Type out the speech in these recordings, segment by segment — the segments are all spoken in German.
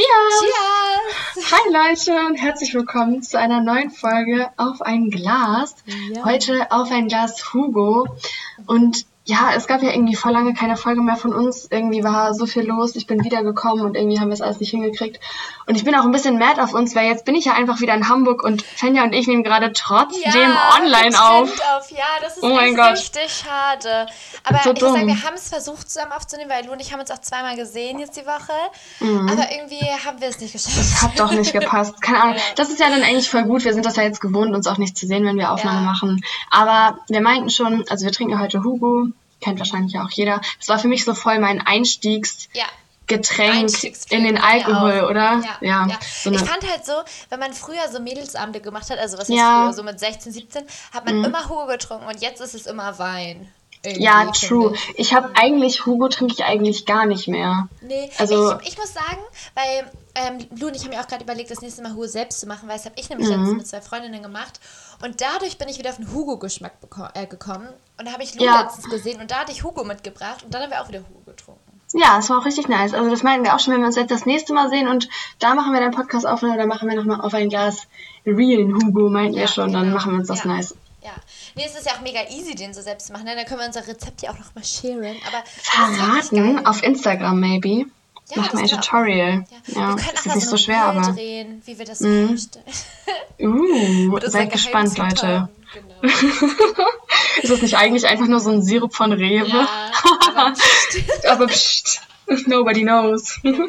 Cheers! Cheers! Hi Leute und herzlich willkommen zu einer neuen Folge auf ein Glas. Ja. Heute auf ein Glas Hugo. Und ja, es gab ja irgendwie vor lange keine Folge mehr von uns. Irgendwie war so viel los. Ich bin wiedergekommen und irgendwie haben wir es alles nicht hingekriegt. Und ich bin auch ein bisschen mad auf uns, weil jetzt bin ich ja einfach wieder in Hamburg und Fenja und ich nehmen gerade trotzdem ja, online auf. auf. Ja, das ist oh mein Gott. richtig schade. Aber so ich muss sagen, wir haben es versucht zusammen aufzunehmen, weil Lu und ich haben uns auch zweimal gesehen jetzt die Woche. Mhm. Aber irgendwie haben wir es nicht geschafft. Das hat doch nicht gepasst. Keine Ahnung. Das ist ja dann eigentlich voll gut. Wir sind das ja jetzt gewohnt, uns auch nicht zu sehen, wenn wir Aufnahmen ja. machen. Aber wir meinten schon, also wir trinken heute Hugo kennt wahrscheinlich auch jeder. Das war für mich so voll mein Einstiegsgetränk ja. in den Alkohol, oder? Ja. ja. ja. So ich fand halt so, wenn man früher so Mädelsabende gemacht hat, also was ja. früher, so mit 16, 17, hat man mhm. immer Hugo getrunken und jetzt ist es immer Wein. Ja, true. Ich, ich habe eigentlich, Hugo trinke ich eigentlich gar nicht mehr. Nee, also, ich, ich muss sagen, weil ähm, Lu und ich haben ja auch gerade überlegt, das nächste Mal Hugo selbst zu machen, weil das habe ich nämlich mhm. letztens mit zwei Freundinnen gemacht. Und dadurch bin ich wieder auf den Hugo-Geschmack äh, gekommen. Und da habe ich Lu ja. letztens gesehen und da hatte ich Hugo mitgebracht und dann haben wir auch wieder Hugo getrunken. Ja, es war auch richtig nice. Also das meinten wir auch schon, wenn wir uns jetzt das nächste Mal sehen und da machen wir dann Podcast auf oder machen wir nochmal auf ein Glas Real Hugo, meinten ja, wir schon, genau. dann machen wir uns das ja. nice. Ja. Nee, es ist ja auch mega easy, den so selbst zu machen. Ne? Dann können wir unser Rezept ja auch nochmal sharen. Aber Verraten auf Instagram, maybe. Ja, Machen wir ein Tutorial. Ja. ja. Wir können auch ist nicht so, so schwer, aber. drehen, wie wir das mhm. vorstellen. Uh, seid gespannt, Leute. Genau. ist das nicht eigentlich einfach nur so ein Sirup von Rewe? Ja, aber pst. aber pst. Nobody knows. Genau.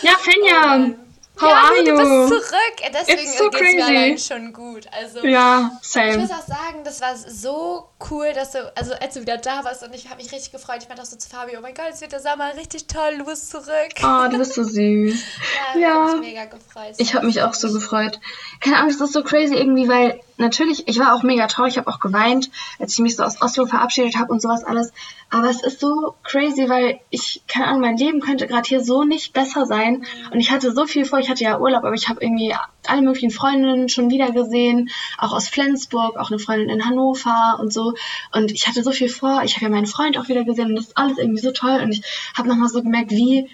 ja, Fenja. How ja, are du you? bist zurück. Deswegen so geht es mir allein schon gut. Also, ja, same. Ich muss auch sagen, das war so cool, dass du, also als du wieder da warst und ich habe mich richtig gefreut. Ich meinte auch so zu Fabi, oh mein Gott, es wird der Sommer richtig toll, du bist zurück. Oh, du bist so süß. ja, ja. Ich mega gefreut. Ich habe mich auch so gefreut. Keine Ahnung, das ist so crazy irgendwie, weil natürlich, ich war auch mega traurig, ich habe auch geweint, als ich mich so aus Oslo verabschiedet habe und sowas alles. Aber es ist so crazy, weil ich, keine Ahnung, mein Leben könnte gerade hier so nicht besser sein. Und ich hatte so viel vor, ich hatte ja Urlaub, aber ich habe irgendwie alle möglichen Freundinnen schon wieder gesehen, auch aus Flensburg, auch eine Freundin in Hannover und so. Und ich hatte so viel vor, ich habe ja meinen Freund auch wieder gesehen und das ist alles irgendwie so toll. Und ich habe nochmal so gemerkt, wie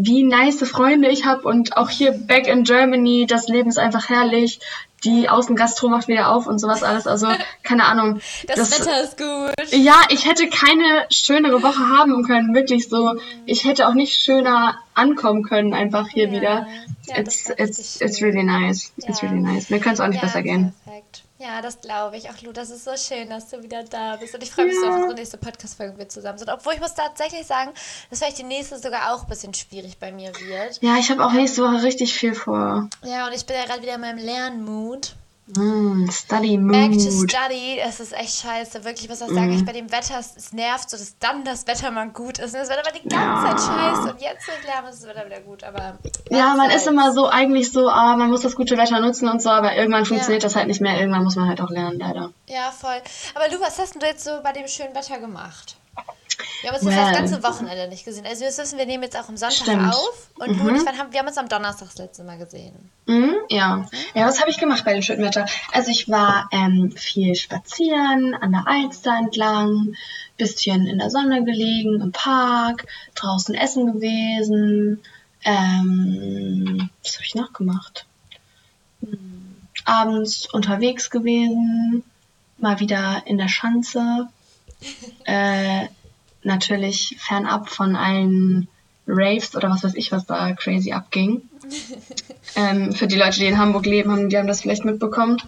wie nice Freunde ich habe und auch hier back in Germany, das Leben ist einfach herrlich die Außengastro macht wieder auf und sowas alles. Also, keine Ahnung. Das, das, Wetter ist gut. Ja, ich hätte keine schönere Woche haben können, wirklich so. Ich hätte auch nicht schöner ankommen können, einfach hier ja. wieder. Ja, it's, it's, it's really nice. Ja. It's really nice. Mir könnte es auch nicht besser gehen. Perfekt. Ja, das glaube ich. Ach, Lu, das ist so schön, dass du wieder da bist. Und ich freue mich ja. so auf unsere nächste Podcast-Folge, wir zusammen sind. Obwohl ich muss tatsächlich sagen, dass vielleicht die nächste sogar auch ein bisschen schwierig bei mir wird. Ja, ich habe auch nächste Woche richtig viel vor. Ja, und ich bin ja gerade wieder in meinem Lernmut. Mm, study Mood. Back to Study, es ist echt scheiße. Wirklich, ich muss auch sagen, mm. ich bei dem Wetter, es, es, nervt so, dass dann das Wetter mal gut ist. Und das Wetter war die ganze ja. Zeit scheiße. Und jetzt ich lernen, ist das Wetter wieder gut. Aber ja, man ist immer so eigentlich so, ah, man muss das gute Wetter nutzen und so, aber irgendwann funktioniert ja. das halt nicht mehr. Irgendwann muss man halt auch lernen, leider. Ja, voll. Aber du, was hast du jetzt so bei dem schönen Wetter gemacht? Wir haben uns well. das ganze Wochenende nicht gesehen. Also das wissen wir nehmen jetzt auch am Sonntag Stimmt. auf. Und mhm. du und ich, haben, wir haben uns am Donnerstag das letzte Mal gesehen. Mhm, ja. Ja, was habe ich gemacht bei dem schönen Wetter? Also ich war ähm, viel spazieren, an der Alster entlang, bisschen in der Sonne gelegen, im Park, draußen essen gewesen. Ähm, was habe ich noch gemacht? Hm, abends unterwegs gewesen, mal wieder in der Schanze. äh, natürlich fernab von allen Raves oder was weiß ich, was da crazy abging. ähm, für die Leute, die in Hamburg leben, haben, die haben das vielleicht mitbekommen.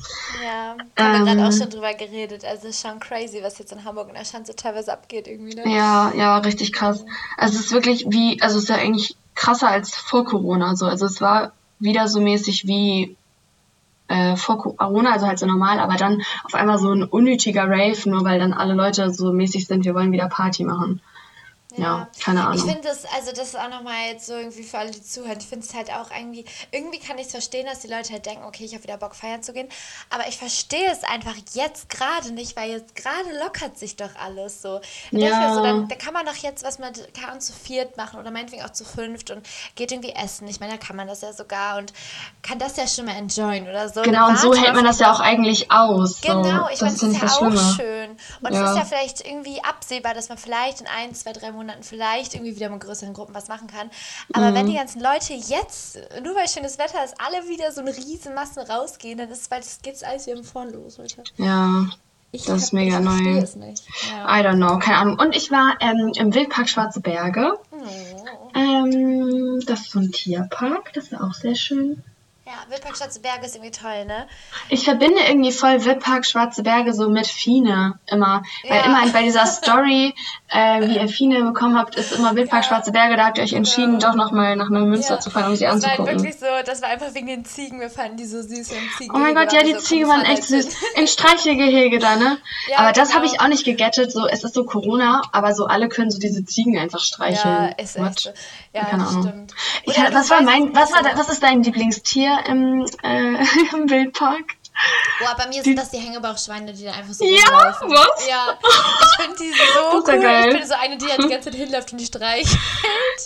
Ja, haben ähm, wir gerade auch schon drüber geredet. Also es ist schon crazy, was jetzt in Hamburg in der Schanze teilweise abgeht irgendwie. Ne? Ja, ja, richtig krass. Also es ist wirklich wie, also es ist ja eigentlich krasser als vor Corona. So. Also es war wieder so mäßig wie äh, vor Corona, also halt so normal, aber dann auf einmal so ein unnötiger Rave, nur weil dann alle Leute so mäßig sind, wir wollen wieder Party machen. Ja, ja, keine Ahnung. Ich finde das, also das ist auch nochmal jetzt so irgendwie für alle, die zuhören, ich finde es halt auch irgendwie, irgendwie kann ich es verstehen, dass die Leute halt denken, okay, ich habe wieder Bock feiern zu gehen, aber ich verstehe es einfach jetzt gerade nicht, weil jetzt gerade lockert sich doch alles so. Ja. so, dann, da kann man doch jetzt was mit, kann man zu viert machen oder meinetwegen auch zu fünft und geht irgendwie essen. Ich meine, da kann man das ja sogar und kann das ja schon mal enjoyen oder so. Genau, und so hält man das ja auch eigentlich aus. Genau, so. ich meine, das ist ja auch schön. Und ja. es ist ja vielleicht irgendwie absehbar, dass man vielleicht in ein, zwei, drei Monaten Monaten vielleicht irgendwie wieder mit größeren Gruppen was machen kann. Aber wenn die ganzen Leute jetzt, nur weil schönes Wetter ist, alle wieder so eine riesen Massen rausgehen, dann ist, weil das geht's alles wieder im Vorn los, Leute. Ja, Ich das ist mega neu. Ja. I don't know, keine Ahnung. Und ich war ähm, im Wildpark Schwarze Berge. Oh. Ähm, das ist so ein Tierpark, das ist auch sehr schön. Ja, Wildpark Schwarze Berge ist irgendwie toll, ne? Ich verbinde irgendwie voll Wildpark Schwarze Berge so mit Fine immer. Weil Ja. immer bei dieser Story, äh, wie ihr Fine bekommen habt, ist immer Wildpark Schwarze Berge. Da habt ihr euch entschieden, doch nochmal nach Neumünster Ja. zu fahren, um sie Das war halt anzugucken. wirklich so, das war einfach wegen den Ziegen. Wir fanden die so süß und Ziegen. Oh mein Gott, ja, die Ziege waren echt süß. Im Streichelgehege da, ne? Ja, aber das genau. habe ich auch nicht gegettet. So, es ist so Corona, aber so alle können so diese Ziegen einfach Ja, streicheln. ist What? echt so. Ja, Keine das Ahnung. stimmt. Ich, was war mein, was war, so- was ist dein Lieblingstier im, äh, im Wildpark? Boah, bei mir sind das die Hängebauchschweine, die da einfach so Ja, rumlaufen. was? Ja, ich finde die so cool. geil. Ich bin so eine, die halt die ganze Zeit hinläuft und die streichelt.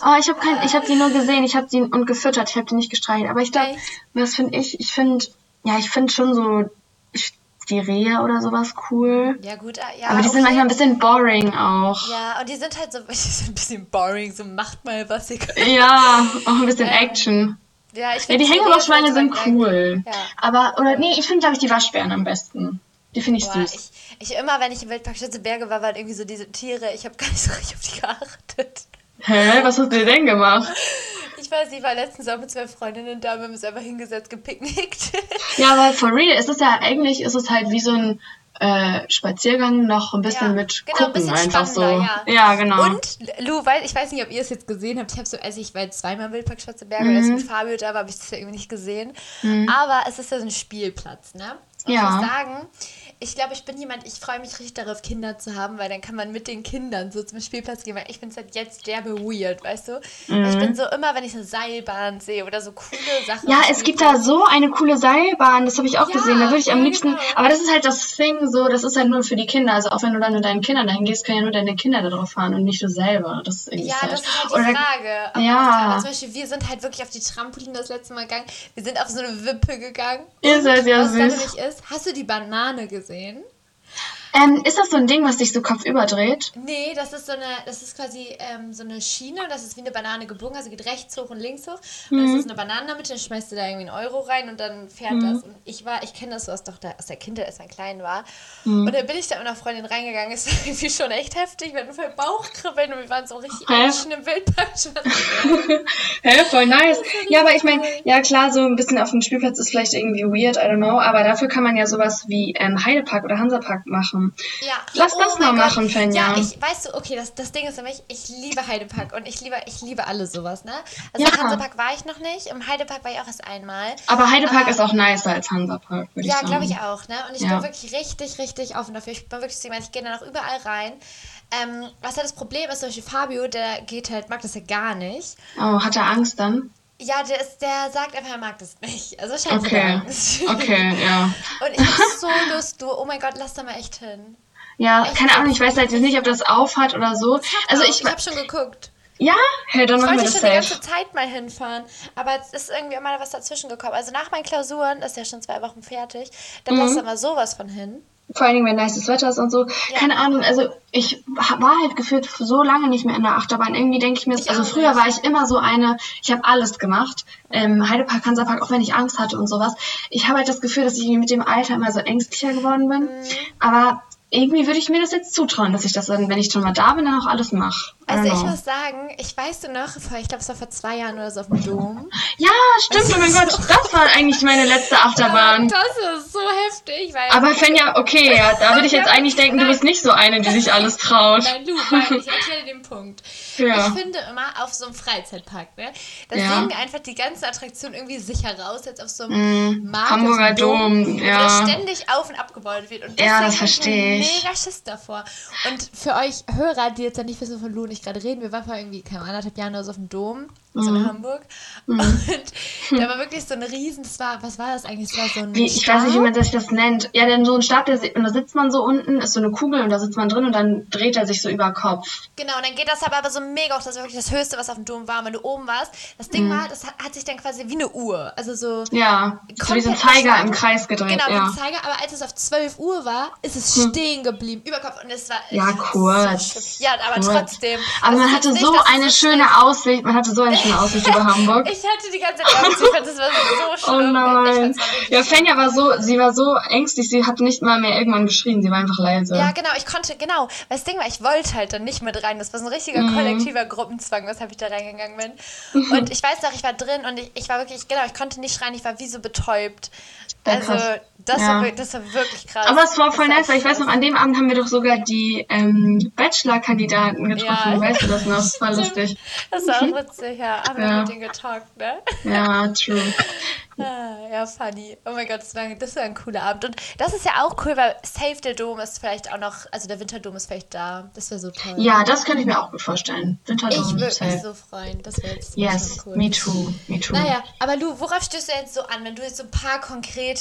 Oh, ich habe ich habe die nur gesehen, ich habe die und gefüttert, ich habe die nicht gestreichelt. Aber ich glaube, was finde ich? Ich finde, ja, ich finde schon so ich- die Rehe oder sowas cool. Ja, gut, ah, ja. aber die sind okay. manchmal ein bisschen boring auch. Ja, und die sind halt so die sind ein bisschen boring, so macht mal was ihr könnt. Ja, auch ein bisschen Ähm, Action. Ja, ich Ja, die so sind cool. Ja. Aber, oder nee, ich finde, glaube ich, die Waschbären am besten. Die finde ich Boah, süß. ich, ich immer, wenn ich im Wildpark Schütze Berge war, waren irgendwie so diese Tiere. Ich habe gar nicht so richtig auf die geachtet. Hä, was hast du denn gemacht? Ich weiß, ich war letztens auch mit zwei Freundinnen da, wir haben uns einfach hingesetzt, gepicknickt. Ja, aber for real, es ist ja eigentlich, ist es halt wie so ein äh, Spaziergang noch ein bisschen Ja, mit genau, ein gucken bisschen einfach so. ja. ja, genau. Und Lou, weil ich weiß nicht, ob ihr es jetzt gesehen habt. Ich habe so, also ich war jetzt zweimal im Wildpark Schwarze Berge, Mhm. als mit Fabio da war, habe ich das ja irgendwie nicht gesehen. Aber es ist ja so ein Spielplatz, ne? Und Ja. ich muss sagen, ich glaube, ich bin jemand, ich freue mich richtig darauf, Kinder zu haben, weil dann kann man mit den Kindern so zum Spielplatz gehen, weil ich es halt jetzt derbe weird, weißt du? Weil Ich bin so immer, wenn ich eine Seilbahn sehe oder so coole Sachen. Ja, es gibt da so eine coole Seilbahn, das habe ich auch Ja, gesehen. Da würde ich am liebsten. genau. Aber das ist halt das Thing, so, das ist halt nur für die Kinder. Also auch wenn du dann mit deinen Kindern dahin gehst, können ja nur deine Kinder da drauf fahren und nicht du selber. Das ist irgendwie Ja, sad. das ist halt die Oder- Frage. Ob Ja. Aber zum Beispiel, wir sind halt wirklich auf die Trampolin das letzte Mal gegangen. Wir sind auf so eine Wippe gegangen. Ihr seid ja süß. ist, hast du die Banane gesehen? in. Ähm, ist das so ein Ding, was dich so kopfüber dreht? Nee, das ist so eine, das ist quasi ähm, so eine Schiene und das ist wie eine Banane gebogen, also geht rechts hoch und links hoch. Und Mhm. das ist eine Banane Mitte, dann schmeißt du da irgendwie einen Euro rein und dann fährt das. Und ich war, ich kenne das so aus, doch da, aus der Kindheit, als man klein war. Mhm. Und dann bin ich da mit einer Freundin reingegangen, ist irgendwie schon echt heftig, wir hatten voll Bauchkribbeln und wir waren so richtig Hä? Im Wildpark. Hä, voll nice. Ja, aber ich meine, ja klar, so ein bisschen auf dem Spielplatz ist vielleicht irgendwie weird, I don't know, aber dafür kann man ja sowas wie ähm, Heidepark oder Hansapark machen. Ja. Lass das mein mal Gott. machen, Fenja. Ja, ich, weißt du, okay, das, das Ding ist nämlich, ich liebe Heidepark und ich liebe, ich liebe alles sowas, ne? Also Ja. im Hansapark war ich noch nicht, im Heidepark war ich auch erst einmal. Aber Heidepark Aber- ist auch nicer als Hansapark, würde Ja, ich sagen. glaube ich auch, ne? Und ich Ja. bin wirklich richtig, richtig offen dafür. Ich bin wirklich ich gehe da noch überall rein. Ähm, was halt das Problem ist, zum Beispiel Fabio, der geht halt, mag das ja gar nicht. Oh, hat er Angst dann? Ja, der, ist, der sagt einfach, er mag das nicht. Also scheint Okay. Angst. Okay, ja. Und ich hab so Lust, du, oh mein Gott, lass da mal echt hin. Ja, Echt? keine Ahnung, ich weiß halt jetzt nicht, ob das aufhat oder so. Also Auch, ich, ich habe schon geguckt. ja, hey, dann Ich machen wir wollte das schon die safe. ganze Zeit mal hinfahren, aber es ist irgendwie immer was dazwischen gekommen. Also nach meinen Klausuren, das ist ja schon zwei Wochen fertig, dann Mhm. lass da mal sowas von hin. Vor allen Dingen, wenn nices Wetter ist und so. Keine Ahnung, also ich war halt gefühlt so lange nicht mehr in der Achterbahn. Irgendwie denke ich mir, Ich also früher war ich immer so eine, ich habe alles gemacht. Ähm, Heidepark, Hansapark, auch wenn ich Angst hatte und sowas. Ich habe halt das Gefühl, dass ich mit dem Alter immer so ängstlicher geworden bin. Mhm. Aber irgendwie würde ich mir das jetzt zutrauen, dass ich das dann, wenn ich schon mal da bin, dann auch alles mache. Also ich muss sagen, ich weiß du noch, vor, ich glaube es war vor zwei Jahren oder so auf dem Dom. Ja, stimmt, oh mein Gott, das war eigentlich meine letzte Achterbahn. Das ist so heftig, weil... Aber Fenja, okay, ja, da würde ich jetzt eigentlich denken, du bist nicht so eine, die sich alles traut. Nein, Lu, weil ich erkläre den Punkt. Ja. Ich finde immer auf so einem Freizeitpark, ne, da Ja. sehen einfach die ganzen Attraktionen irgendwie sicher raus, als auf so einem Markt, Mm, Hamburger so einem Dom, wo ja. das ständig auf und abgebaut wird. Und Ja, das hab versteh ich. mega Schiss davor. Und für euch Hörer, die jetzt ja nicht wissen, wovon Lu und ich gerade reden, wir waren vor irgendwie, keine Ahnung, anderthalb Jahren oder so auf dem Dom. Also in Hamburg. Und da war wirklich so ein riesen, das war, was war das eigentlich? Das war so ein Wie, ich weiß nicht, wie man sich das nennt. Ja, denn so ein Stab, der, und da sitzt man so unten, ist so eine Kugel und da sitzt man drin und dann dreht er sich so über Kopf. Genau, und dann geht das aber, aber so mega hoch, das war wirklich das Höchste, was auf dem Dom war. Wenn du oben warst, das Ding war, das hat, hat sich dann quasi wie eine Uhr, also so... Ja, so wie so ein Zeiger im Kreis gedreht. Genau, ja. Hm. mit dem Zeiger, aber als es auf 12 Uhr war, ist es stehen geblieben, über Kopf. Und es war. Ja, kurz. So ja, aber Kurz. trotzdem. Aber man hatte so nicht, eine schöne Aussicht, man hatte so eine schöne Aussicht über Hamburg. Ich hatte die ganze Zeit Angst, ich fand, das war so Oh schlimm. Ich nein. Ja. Fenja war so, sie war so ängstlich, sie hat nicht mal mehr irgendwann geschrien, sie war einfach leise. Ja, genau, ich konnte, genau. Weil das Ding war, ich wollte halt dann nicht mit rein. Das war so ein richtiger Mhm. kollektiver Gruppenzwang, weshalb ich da reingegangen bin. Und ich weiß noch, ich war drin und ich, ich war wirklich, genau, ich konnte nicht rein, ich war wie so betäubt. Also, krass. das, Ja. war, wirklich- das war wirklich krass. Aber es war voll Das nice, weil ich weiß noch, an dem Abend haben wir doch sogar die ähm, Bachelor-Kandidaten getroffen. Ja. Weißt du das noch? Das war lustig. Das war auch witzig, ja. Haben wir Ja. mit denen getalkt, ne? Ja, true. Ah, ja, funny. Oh mein Gott, das war, das war ein cooler Abend. Und das ist ja auch cool, weil Save der Dom ist vielleicht auch noch, also der Winterdom ist vielleicht da. Das wäre so toll. Ja, das könnte ich mir auch gut vorstellen. ich Winterdom, würde mich so freuen. Das wäre jetzt Yes, cool. me too, me too. Naja, aber Lu, worauf stößt du jetzt so an, wenn du jetzt so ein paar konkrete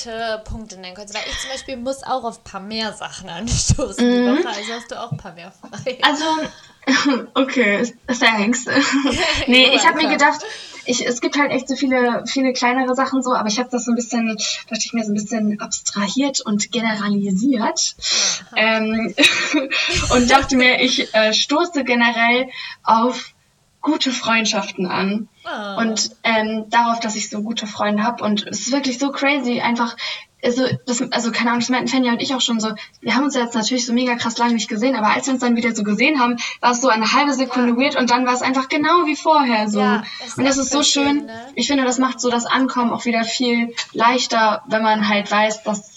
Punkte nennen könntest? Weil ich zum Beispiel muss auch auf ein paar mehr Sachen anstoßen die Woche, also hast du auch ein paar mehr frei. Also, okay, Hengst. nee, ich habe mir gedacht, ich, es gibt halt echt so viele, viele kleinere Sachen so, aber ich habe das so ein bisschen, dachte ich mir so ein bisschen abstrahiert und generalisiert. Ähm, und dachte mir, ich äh, stoße generell auf gute Freundschaften an. Ah. Und ähm, darauf, dass ich so gute Freunde habe. Und es ist wirklich so crazy, einfach, also, das, also keine Ahnung, das meinten Fenja und ich auch schon so, wir haben uns ja jetzt natürlich so mega krass lange nicht gesehen, aber als wir uns dann wieder so gesehen haben, war es so eine halbe Sekunde Ja. weird und dann war es einfach genau wie vorher so. Ja, und das ist so schön, ne? Ich finde, das macht so das Ankommen auch wieder viel leichter, wenn man halt weiß, dass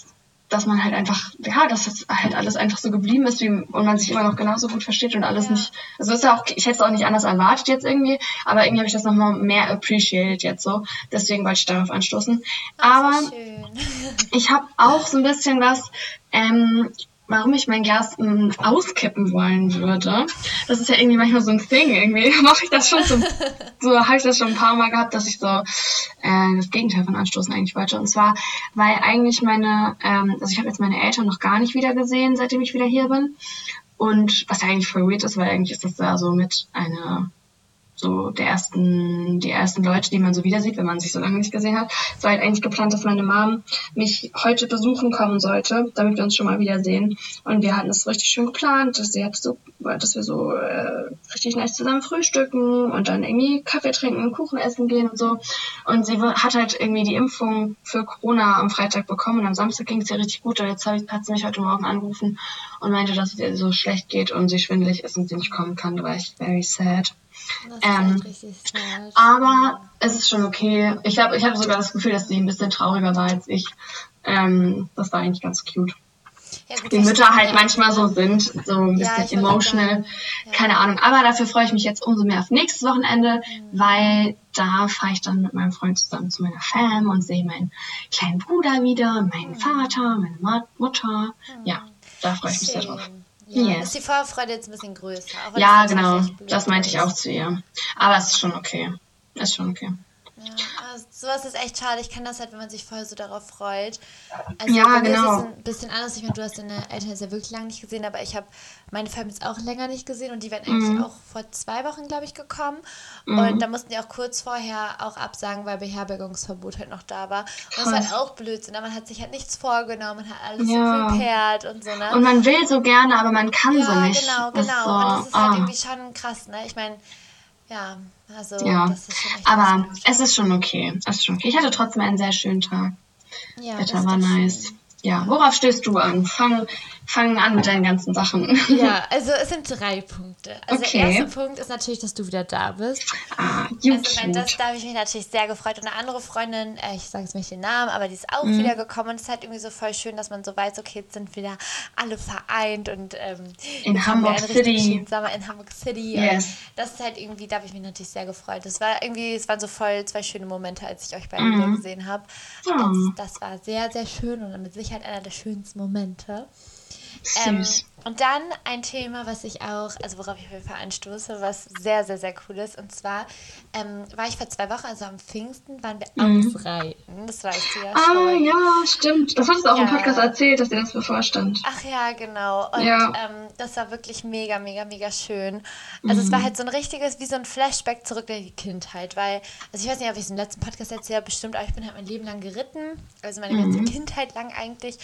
dass man halt einfach, ja, dass das halt alles einfach so geblieben ist wie, und man sich immer noch genauso gut versteht und alles Ja. nicht, also ist ja auch, ich hätte es auch nicht anders erwartet jetzt irgendwie, aber irgendwie habe ich das nochmal mehr appreciated jetzt so, deswegen wollte ich darauf anstoßen. aber so schön. ich habe auch so ein bisschen was, ähm, warum ich mein Glas ähm, auskippen wollen würde. Das ist ja irgendwie manchmal so ein Thing. Irgendwie mache ich das schon so, so habe ich das schon ein paar Mal gehabt, dass ich so äh, das Gegenteil von Anstoßen eigentlich wollte. Und zwar, weil eigentlich meine, ähm, also ich habe jetzt meine Eltern noch gar nicht wieder gesehen, seitdem ich wieder hier bin. Und was ja eigentlich voll weird ist, weil eigentlich ist das da so mit einer so der ersten, die ersten Leute, die man so wieder sieht, wenn man sich so lange nicht gesehen hat. Es war halt eigentlich geplant, dass meine Mom mich heute besuchen kommen sollte, damit wir uns schon mal wiedersehen. Und wir hatten es richtig schön geplant, dass sie hat so, dass wir so äh, richtig nice zusammen frühstücken und dann irgendwie Kaffee trinken und Kuchen essen gehen und so. Und sie hat halt irgendwie die Impfung für Corona am Freitag bekommen und am Samstag ging es ihr richtig gut. Und jetzt ich, hat sie mich heute Morgen angerufen und meinte, dass es ihr so schlecht geht und sie schwindelig ist und sie nicht kommen kann. Da war ich very sad. Ähm. Aber es ist schon okay. Ich habe ich hab sogar das Gefühl, dass sie ein bisschen trauriger war als ich. Ähm, das war eigentlich ganz cute. Ja, gut, Die Mütter halt ja. manchmal so sind, so ein Ja, bisschen wollte emotional. ja. Keine Ahnung. Aber dafür freue ich mich jetzt umso mehr auf nächstes Wochenende, Mhm. weil da fahre ich dann mit meinem Freund zusammen zu meiner Fam und sehe meinen kleinen Bruder wieder, meinen Mhm. Vater, meine Mutter. Ja, da freue ich mich sehr drauf. Ja, Yes. ist die Vorfreude jetzt ein bisschen größer. Ja, genau. echt blöd Das meinte ich auch zu ihr. Aber es ist schon okay. Ist schon okay. Ja, aber sowas ist echt schade. Ich kann das halt, wenn man sich voll so darauf freut. Also Ja, bei mir genau. ist es ein bisschen anders. Ich meine, du hast deine Eltern jetzt ja wirklich lange nicht gesehen, aber ich habe meine Family jetzt auch länger nicht gesehen und die werden eigentlich Mhm. auch vor zwei Wochen, glaube ich, gekommen. Und da mussten die auch kurz vorher auch absagen, weil Beherbergungsverbot halt noch da war. Und das Krass. halt auch Blödsinn. ne? Man hat sich halt nichts vorgenommen, man hat alles Ja. so prepared und so, ne? Und man will so gerne, aber man kann ja, so nicht. genau, Das genau. so, und das ist halt irgendwie schon krass, ne? Ich meine, ja, also Ja, aber es ist schon okay. Es ist schon okay. Ich hatte trotzdem einen sehr schönen Tag. Ja, das Wetter war doch schön. nice. Ja, worauf stößt du an? Fang, fang an mit deinen ganzen Sachen. Ja, also es sind drei Punkte. Also Okay. der erste Punkt ist natürlich, dass du wieder da bist. ah, you Also ich meine, das cute. da habe ich mich natürlich sehr gefreut. Und eine andere Freundin, äh, ich sage jetzt nicht den Namen, aber die ist auch Mhm. wieder gekommen. Und es ist halt irgendwie so voll schön, dass man so weiß, okay, jetzt sind wieder alle vereint und ähm, In Hamburg einen richtig City. schönen Sommer in Hamburg City. Yes. Und das ist halt irgendwie, da habe ich mich natürlich sehr gefreut. Das war irgendwie, es waren so voll zwei schöne Momente, als ich euch beide Mhm. gesehen habe. Ja. Das, das war sehr, sehr schön und mit Sicherheit einer der schönsten Momente. Ähm, Süß. Und dann ein Thema, was ich auch, also worauf ich auf jeden Fall anstoße, was sehr, sehr, sehr cool ist. Und zwar ähm, war ich vor zwei Wochen, also am Pfingsten, waren wir ausreiten. Das weißt du ja Ah, schon. ja, stimmt. Das hast du auch im Ja. Podcast erzählt, dass dir das bevorstand. Ach ja, genau. Und Ja. ähm, das war wirklich mega, mega, mega schön. Also es war halt so ein richtiges, wie so ein Flashback zurück in die Kindheit, weil, also ich weiß nicht, ob ich es im letzten Podcast erzählt habe, bestimmt, aber ich bin halt mein Leben lang geritten, also meine ganze Kindheit lang eigentlich.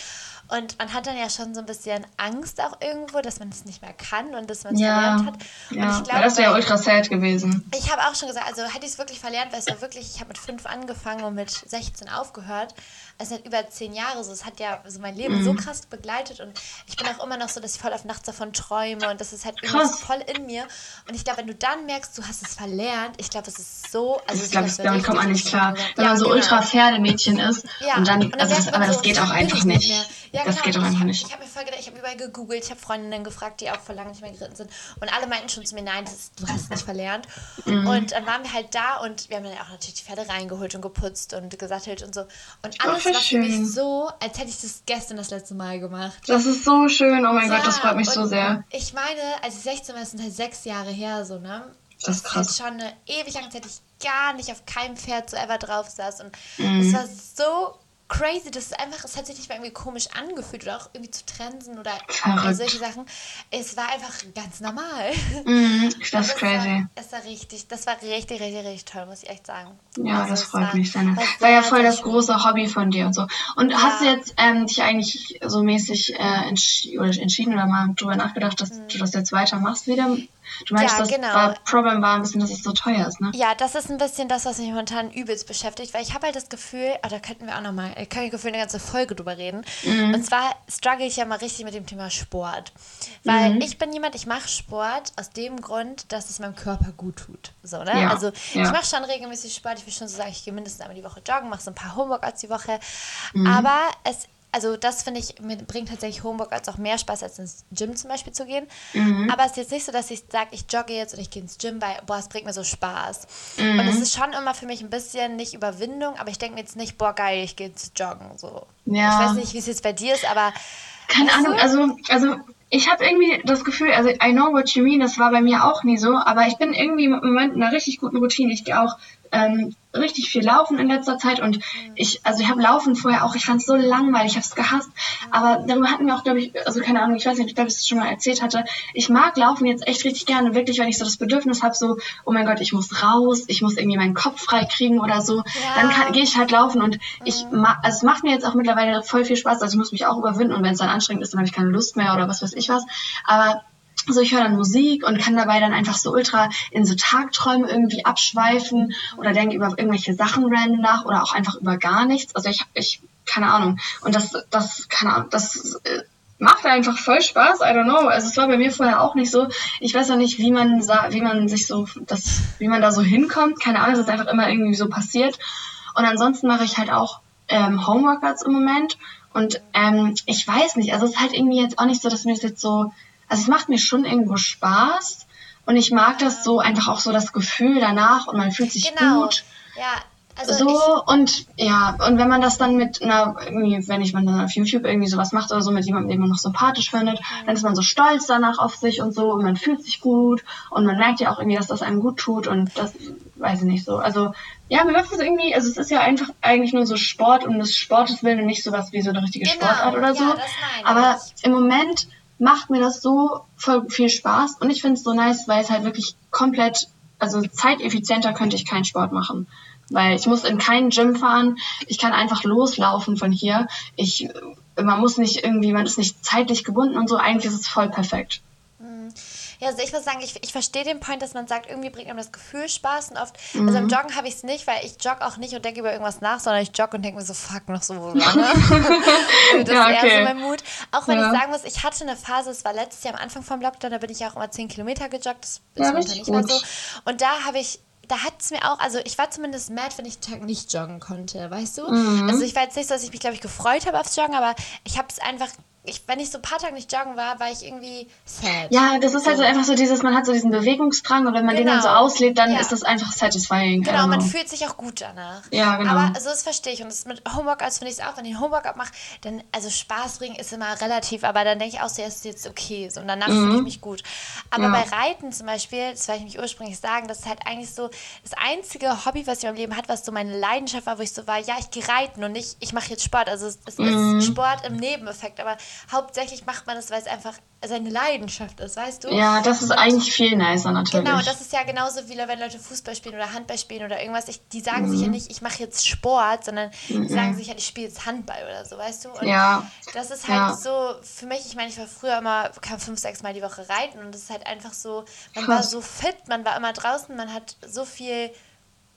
Und man hat dann ja schon so ein bisschen Angst auch irgendwo, dass man es nicht mehr kann und dass man es Ja, verlernt hat. Und ja. ich glaube, das wäre ultra sad gewesen. ich habe auch schon gesagt, also hätte ich es wirklich verlernt, weil es war wirklich, ich habe mit fünf angefangen und mit 16 aufgehört. Es sind über zehn Jahre so. Es hat ja so mein Leben Mhm. so krass begleitet und ich bin auch immer noch so, dass ich voll auf nachts davon träume und das ist halt irgendwie voll in mir. Und ich glaube, wenn du dann merkst, du hast es verlernt, ich glaube, es ist so. Also Ich glaube, das damit kommt man nicht klar. Wenn Ja, man so genau. ultra Pferdemädchen ist Ja, und dann, also merkt das, man aber das so, geht auch einfach ich nicht. Ja, das genau. geht auch einfach nicht. Ich habe mir voll gedacht, ich habe überall gegoogelt, ich habe Freundinnen gefragt, die auch vor lange nicht mehr geritten sind. Und alle meinten schon zu mir, nein, das ist, du hast es nicht verlernt. Mhm. Und dann waren wir halt da und wir haben dann auch natürlich die Pferde reingeholt und geputzt und gesattelt und so. Und alles voll war für mich schön. so, als hätte ich das gestern das letzte Mal gemacht. Das ist so schön. Oh mein Gott, das Ja, freut mich so sehr. Ich meine, als ich 16 war, das sind halt sechs Jahre her, so, ne? Das ist krass. schon eine ewig lang, als hätte ich gar nicht auf keinem Pferd so ever drauf saß. Und Mhm. es war so crazy, das ist einfach, es hat sich nicht mal irgendwie komisch angefühlt oder auch irgendwie zu trensen oder Verrückt. solche Sachen. Es war einfach ganz normal. Mhm, das ist crazy. War, es war richtig, das war richtig, richtig, richtig toll, muss ich echt sagen. Ja, Also das freut war- mich. Deine, war war ja voll das große Hobby von dir und so. Und Ja. hast du jetzt ähm, dich eigentlich so mäßig äh, entsch oder entschieden oder mal drüber nachgedacht, dass du das jetzt weitermachst wieder? Du meinst. Ja, das genau. war, Problem war ein bisschen, dass es so teuer ist, ne? Ja, das ist ein bisschen das, was mich momentan übelst beschäftigt, weil ich habe halt das Gefühl, oh, da könnten wir auch nochmal, ich kann Gefühl eine ganze Folge drüber reden. Mhm. Und zwar struggle ich ja mal richtig mit dem Thema Sport. Weil Mhm. ich bin jemand, ich mache Sport aus dem Grund, dass es meinem Körper gut tut. So, ne? Ja, Also ja. ich mache schon regelmäßig Sport, ich will schon so sagen, ich gehe mindestens einmal die Woche joggen, mache so ein paar Homeworkouts die Woche. Mhm. Aber es also das finde ich, mir bringt tatsächlich Homeworkouts auch mehr Spaß, als ins Gym zum Beispiel zu gehen. Mhm. Aber es ist jetzt nicht so, dass ich sage, ich jogge jetzt und ich gehe ins Gym, weil, boah, es bringt mir so Spaß. Mhm. Und es ist schon immer für mich ein bisschen, nicht Überwindung, aber ich denke mir jetzt nicht, boah, geil, ich gehe jetzt joggen. So. Ja. Ich weiß nicht, wie es jetzt bei dir ist, aber Keine Weißt Ahnung, also, also ich habe irgendwie das Gefühl, also I know what you mean, das war bei mir auch nie so, aber ich bin irgendwie im Moment in einer richtig guten Routine. Ich gehe auch ähm, richtig viel laufen in letzter Zeit und ich, also ich habe Laufen vorher auch, ich fand es so langweilig, ich habe es gehasst, aber darüber hatten wir auch, glaube ich, also keine Ahnung, ich weiß nicht, ich glaube, ich das schon mal erzählt hatte, ich mag Laufen jetzt echt richtig gerne, wirklich, wenn ich so das Bedürfnis habe, so, oh mein Gott, ich muss raus, ich muss irgendwie meinen Kopf frei kriegen oder so, dann kann- gehe ich halt laufen und ich, ma also es macht mir jetzt auch mittlerweile voll viel Spaß, also ich muss mich auch überwinden und wenn es dann anstrengend ist, dann habe ich keine Lust mehr oder was weiß ich was, aber so, ich höre dann Musik und kann dabei dann einfach so ultra in so Tagträume irgendwie abschweifen oder denke über irgendwelche Sachen random nach oder auch einfach über gar nichts. Also ich, ich, keine Ahnung. Und das, das, keine Ahnung, das äh, macht einfach voll Spaß. I don't know. Also es war bei mir vorher auch nicht so. Ich weiß auch nicht, wie man, wie man sich so, das, wie man da so hinkommt. Keine Ahnung, es ist einfach immer irgendwie so passiert. Und ansonsten mache ich halt auch ähm, Homeworkouts im Moment. Und ähm, ich weiß nicht, also es ist halt irgendwie jetzt auch nicht so, dass mir das jetzt so, also es macht mir schon irgendwo Spaß. Und ich mag das so, einfach auch so das Gefühl danach und man fühlt sich genau. gut. Ja, also So und ja, und wenn man das dann mit einer, irgendwie, wenn ich man dann auf YouTube irgendwie sowas macht oder so mit jemandem, den man noch sympathisch findet, dann ist man so stolz danach auf sich und so und man fühlt sich gut und man merkt ja auch irgendwie, dass das einem gut tut und das weiß ich nicht so. Also ja, mir macht das irgendwie, also es ist ja einfach eigentlich nur so Sport um des Sportes willen und nicht sowas wie so eine richtige Genau, Sportart oder ja, so. Aber ich. im Moment macht mir das so voll viel Spaß und ich finde es so nice, weil es halt wirklich komplett, also zeiteffizienter könnte ich keinen Sport machen. Weil ich muss in keinen Gym fahren, ich kann einfach loslaufen von hier. Ich, man muss nicht irgendwie, man ist nicht zeitlich gebunden und so, eigentlich ist es voll perfekt. Ja, also ich muss sagen, ich, ich verstehe den Point, dass man sagt, irgendwie bringt einem das Gefühl Spaß und oft, Mhm. also im Joggen habe ich es nicht, weil ich jogge auch nicht und denke über irgendwas nach, sondern ich jogge und denke mir so, fuck, noch so lange. also das Ja, ist eher okay. so mein Mut. Auch wenn Ja. ich sagen muss, ich hatte eine Phase, es war letztes Jahr am Anfang vom Lockdown, da bin ich auch immer 10 Kilometer gejoggt, das ist Ja, nicht mehr so. Und da habe ich da hat es mir auch, also ich war zumindest mad, wenn ich den Tag nicht joggen konnte, weißt du? Mhm. Also ich war jetzt nicht so, dass ich mich, glaube ich, gefreut habe aufs Joggen, aber ich habe es einfach ich, wenn ich so ein paar Tage nicht joggen war, war ich irgendwie sad. Ja, das ist halt so einfach so dieses, man hat so diesen Bewegungsdrang und wenn man den dann so Genau. auslebt, dann Ja. ist das einfach satisfying. Genau, man fühlt sich auch gut danach. Ja, genau. Aber also das verstehe ich. Und das mit Homeworkouts finde ich es auch, wenn ich Homeworkout mache, dann, also Spaß bringen ist immer relativ, aber dann denke ich auch so, ja, ist jetzt okay. So, und danach fühle ich mich gut. Aber Mhm. Ja. bei Reiten zum Beispiel, das wollte ich mich ursprünglich sagen, das ist halt eigentlich so das einzige Hobby, was ich meinem Leben hatte, was so meine Leidenschaft war, wo ich so war, ja, ich gehe reiten und nicht, ich mache jetzt Sport. Also es, es Mhm. ist Sport im Nebeneffekt, aber hauptsächlich macht man das, weil es einfach seine Leidenschaft ist, weißt du? Ja, das ist Und- eigentlich viel nicer natürlich. Genau, das ist ja genauso wie wenn Leute Fußball spielen oder Handball spielen oder irgendwas. Ich, die sagen sich ja Mhm. nicht, ich mache jetzt Sport, sondern die sagen sich halt, ich spiele jetzt Handball oder so, weißt du? Und Ja. das ist halt Ja. so, für mich, ich meine, ich war früher immer, kam fünf, sechs Mal die Woche reiten und das ist halt einfach so, man war Krass. so fit, man war immer draußen, man hat so viel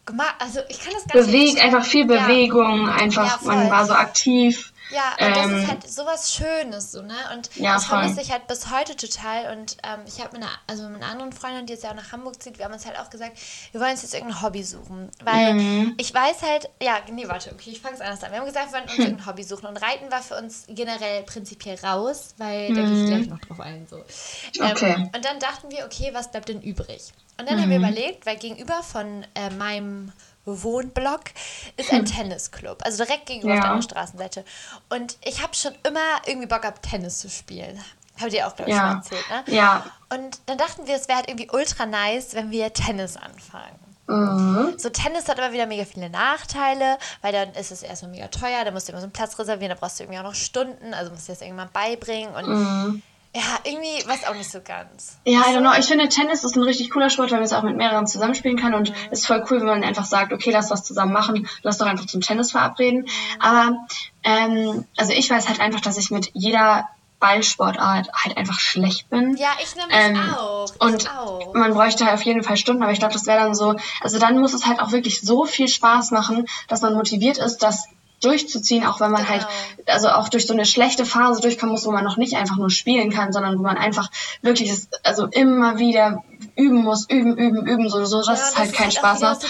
gemacht. Also ich kann das gar nicht Bewegt, einfach viel Ja. Bewegung, einfach, Ja, man war so aktiv. Ja, und das Ähm, ist halt sowas Schönes, so, ne? Und Ja, das vermisse ich halt bis heute total. Und ähm, ich habe mit also mit einer anderen Freundin, die jetzt ja auch nach Hamburg zieht, wir haben uns halt auch gesagt, wir wollen uns jetzt irgendein Hobby suchen. Weil Mhm. ich weiß halt, ja, nee, warte, okay, ich fange es anders an. Wir haben gesagt, wir wollen Hm. uns irgendein Hobby suchen. Und Reiten war für uns generell prinzipiell raus, weil da gehe ich gleich noch drauf ein. So. Mhm. Okay. Mhm. Ähm, und dann dachten wir, okay, was bleibt denn übrig? Und dann haben wir überlegt, weil gegenüber von äh, meinem Wohnblock ist ein Tennisclub. Also direkt gegenüber auf Ja. der anderen Straßenseite. Und ich habe schon immer irgendwie Bock gehabt, Tennis zu spielen. Habe dir auch, glaube ich, schon Ja. erzählt, ne? Ja. Und dann dachten wir, es wäre halt irgendwie ultra nice, wenn wir Tennis anfangen. Mhm. So, Tennis hat aber wieder mega viele Nachteile, weil dann ist es erstmal mega teuer, da musst du immer so einen Platz reservieren, da brauchst du irgendwie auch noch Stunden, also musst du das irgendwann beibringen und ja, irgendwie was auch nicht so ganz. Ja, I don't know. Ich finde, Tennis ist ein richtig cooler Sport, weil man es auch mit mehreren zusammenspielen kann und es ist voll cool, wenn man einfach sagt, okay, lass was zusammen machen, lass doch einfach zum Tennis verabreden. Aber, ähm, also ich weiß halt einfach, dass ich mit jeder Ballsportart halt einfach schlecht bin. Ja, ich nämlich Ähm, auch. Ich und auch. man bräuchte halt auf jeden Fall Stunden, aber ich glaube, das wäre dann so, also dann muss es halt auch wirklich so viel Spaß machen, dass man motiviert ist, das durchzuziehen, auch wenn man Genau. halt, also auch durch so eine schlechte Phase durchkommen muss, wo man noch nicht einfach nur spielen kann, sondern wo man einfach wirklich, es, also immer wieder üben muss, üben, üben, üben, so, so dass Ja, es halt das keinen ist Spaß macht.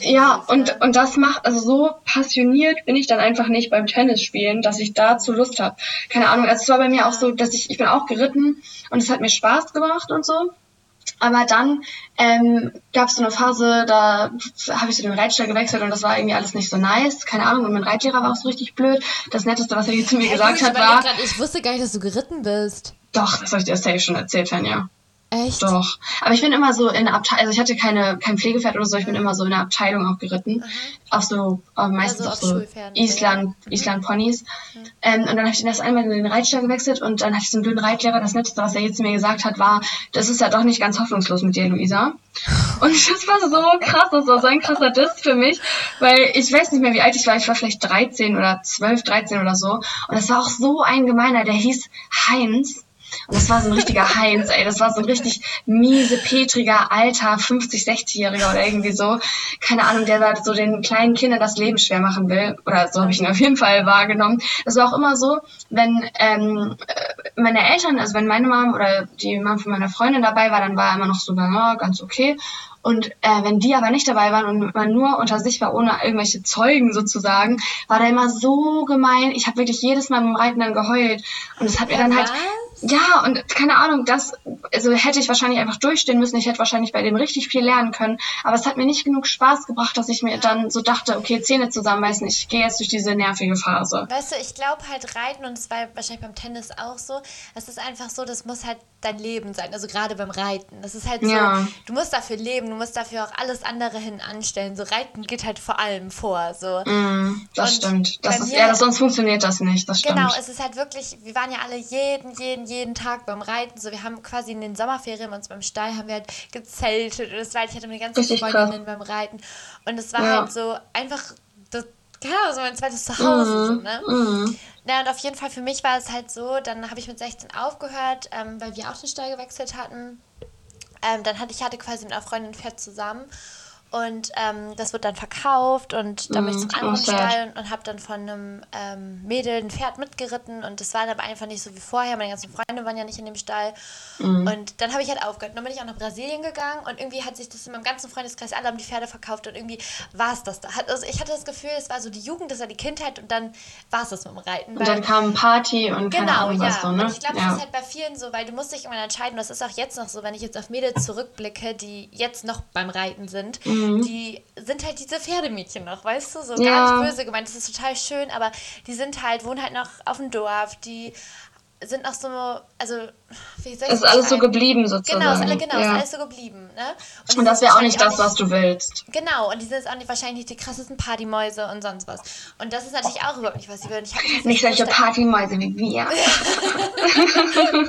Ja, und, ne? und das macht, also so passioniert bin ich dann einfach nicht beim Tennisspielen, dass ich dazu Lust habe. Keine Ahnung, also es war bei mir auch so, dass ich, ich bin auch geritten und es hat mir Spaß gemacht und so. Aber dann ähm, gab es so eine Phase, da habe ich so den Reitstall gewechselt und das war irgendwie alles nicht so nice. Keine Ahnung, und mein Reitlehrer war auch so richtig blöd. Das Netteste, was er je zu mir gesagt ich hat, war, grad, ich wusste gar nicht, dass du geritten bist. doch, das habe ich dir safe schon erzählt, Fanja. Echt? Doch. Aber ich bin immer so in Abteilung, also ich hatte keine, kein Pflegepferd oder so, ich bin immer so in der Abteilung auch geritten. Auf so, äh, meistens Also auf auf so Schulpferden, Mhm. Island, Island Ponys. Ähm, und dann habe ich den erst einmal in den Reitstall gewechselt und dann hatte ich so einen blöden Reitlehrer. Das Netteste, was er jetzt zu mir gesagt hat, war, das ist ja doch nicht ganz hoffnungslos mit dir, Luisa. Und das war so krass, das war so ein krasser Diss für mich, weil ich weiß nicht mehr, wie alt ich war. Ich war vielleicht 13 oder 12, 13 oder so. Und das war auch so ein gemeiner, der hieß Heinz. Und das war so ein richtiger Heinz, ey. Das war so ein richtig miese, petriger, alter, 50-, 60-Jähriger oder irgendwie so. Keine Ahnung, der da so den kleinen Kindern das Leben schwer machen will. Oder so habe ich ihn auf jeden Fall wahrgenommen. Das war auch immer so, wenn ähm, äh, meine Eltern, also wenn meine Mom oder die Mom von meiner Freundin dabei war, dann war er immer noch so, ja, ganz okay. Und äh, wenn die aber nicht dabei waren und man nur unter sich war, ohne irgendwelche Zeugen sozusagen, war der immer so gemein. Ich habe wirklich jedes Mal beim Reiten dann geheult. Und es hat mir dann halt... Ja, und keine Ahnung, das, also hätte ich wahrscheinlich einfach durchstehen müssen. Ich hätte wahrscheinlich bei dem richtig viel lernen können. Aber es hat mir nicht genug Spaß gebracht, dass ich mir dann so dachte, okay, Zähne zusammenbeißen, ich gehe jetzt durch diese nervige Phase. Weißt du, ich glaube halt Reiten und es war wahrscheinlich beim Tennis auch so. Es ist einfach so, das muss halt dein Leben sein. Also gerade beim Reiten. Das ist halt so, Ja. du musst dafür leben, du musst dafür auch alles andere hin anstellen. So Reiten geht halt vor allem vor. So. Mm, das Und stimmt. Das ist, ja, sonst funktioniert das nicht, das stimmt. Genau, es ist halt wirklich, wir waren ja alle jeden, jeden, jeden Tag beim Reiten. So, wir haben quasi in den Sommerferien uns beim Stall haben wir halt gezeltet und es war, ich hatte meine ganzen Richtig Freundinnen beim Reiten und es war Ja. halt so einfach, das, Ahnung, so mein zweites Zuhause, so, ne? mm. Na, und auf jeden Fall für mich war es halt so, dann habe ich mit 16 aufgehört, ähm, weil wir auch den Stall gewechselt hatten. Ähm, dann hatte ich hatte quasi mit einer Freundin ein Pferd zusammen. Und ähm, das wird dann verkauft und dann bin ich zum Mm, anderen. Stall und, und habe dann von einem ähm, Mädel ein Pferd mitgeritten und das war dann aber einfach nicht so wie vorher. Meine ganzen Freunde waren ja nicht in dem Stall. Mm. Und dann habe ich halt aufgehört. Und dann bin ich auch nach Brasilien gegangen und irgendwie hat sich das in meinem ganzen Freundeskreis, alle haben die Pferde verkauft und irgendwie war es das da. Also ich hatte das Gefühl, es war so die Jugend, das war die Kindheit und dann war es das mit dem Reiten. Und dann kam Party und Genau, Ahnung ja. so, ne? Und ich glaube, das ja. ist halt bei vielen so, weil du musst dich irgendwann entscheiden, das ist auch jetzt noch so, wenn ich jetzt auf Mädels zurückblicke, die jetzt noch beim Reiten sind, die sind halt diese Pferdemädchen noch, weißt du? So Mhm. Ja. gar nicht böse gemeint, das ist total schön, aber die sind halt, wohnen halt noch auf dem Dorf, die sind noch so, also, wie soll ich Es ist alles so geblieben sozusagen. Genau, ist, alle, genau ja. ist alles so geblieben. Ne? die Und das wäre auch nicht das, was du willst. Genau, und die sind jetzt auch nicht wahrscheinlich nicht die krassesten Partymäuse und sonst was. Und das ist natürlich auch überhaupt nicht, was sie würden. Ich Nicht solche Partymäuse wie wir.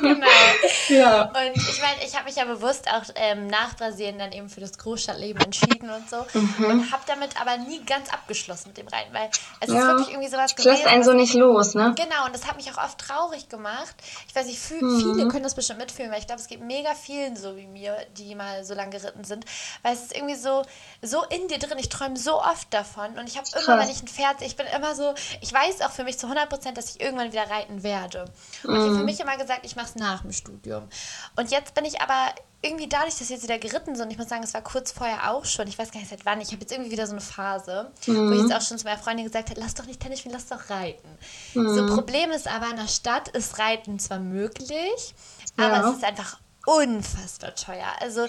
Genau. ja. Und ich meine, ich habe mich ja bewusst auch ähm, nach Brasilien dann eben für das Großstadtleben entschieden und so. Mhm. Und habe damit aber nie ganz abgeschlossen mit dem Reiten, weil es ist Ja. wirklich irgendwie sowas Das lässt einen so nicht los, ne? Genau, und das hat mich auch oft traurig gemacht. Ich weiß nicht, fü- Mhm. Können das bestimmt mitfühlen, weil ich glaube, es gibt mega vielen so wie mir, die mal so lange geritten sind. Weil es ist irgendwie so, so in dir drin. Ich träume so oft davon. Und ich habe immer, wenn ich ein Pferd ich bin immer so, ich weiß auch für mich zu 100 Prozent, dass ich irgendwann wieder reiten werde. Und ich habe Mhm. für mich immer gesagt, ich mache es nach dem Studium. Und jetzt bin ich aber irgendwie dadurch, dass jetzt wieder geritten sind, ich muss sagen, es war kurz vorher auch schon, ich weiß gar nicht seit wann, ich habe jetzt irgendwie wieder so eine Phase, wo ich jetzt auch schon zu meiner Freundin gesagt habe, lass doch nicht Tennis spielen, lass doch reiten. So, Problem ist aber, in der Stadt ist Reiten zwar möglich, aber Ja. es ist einfach unfassbar teuer. Also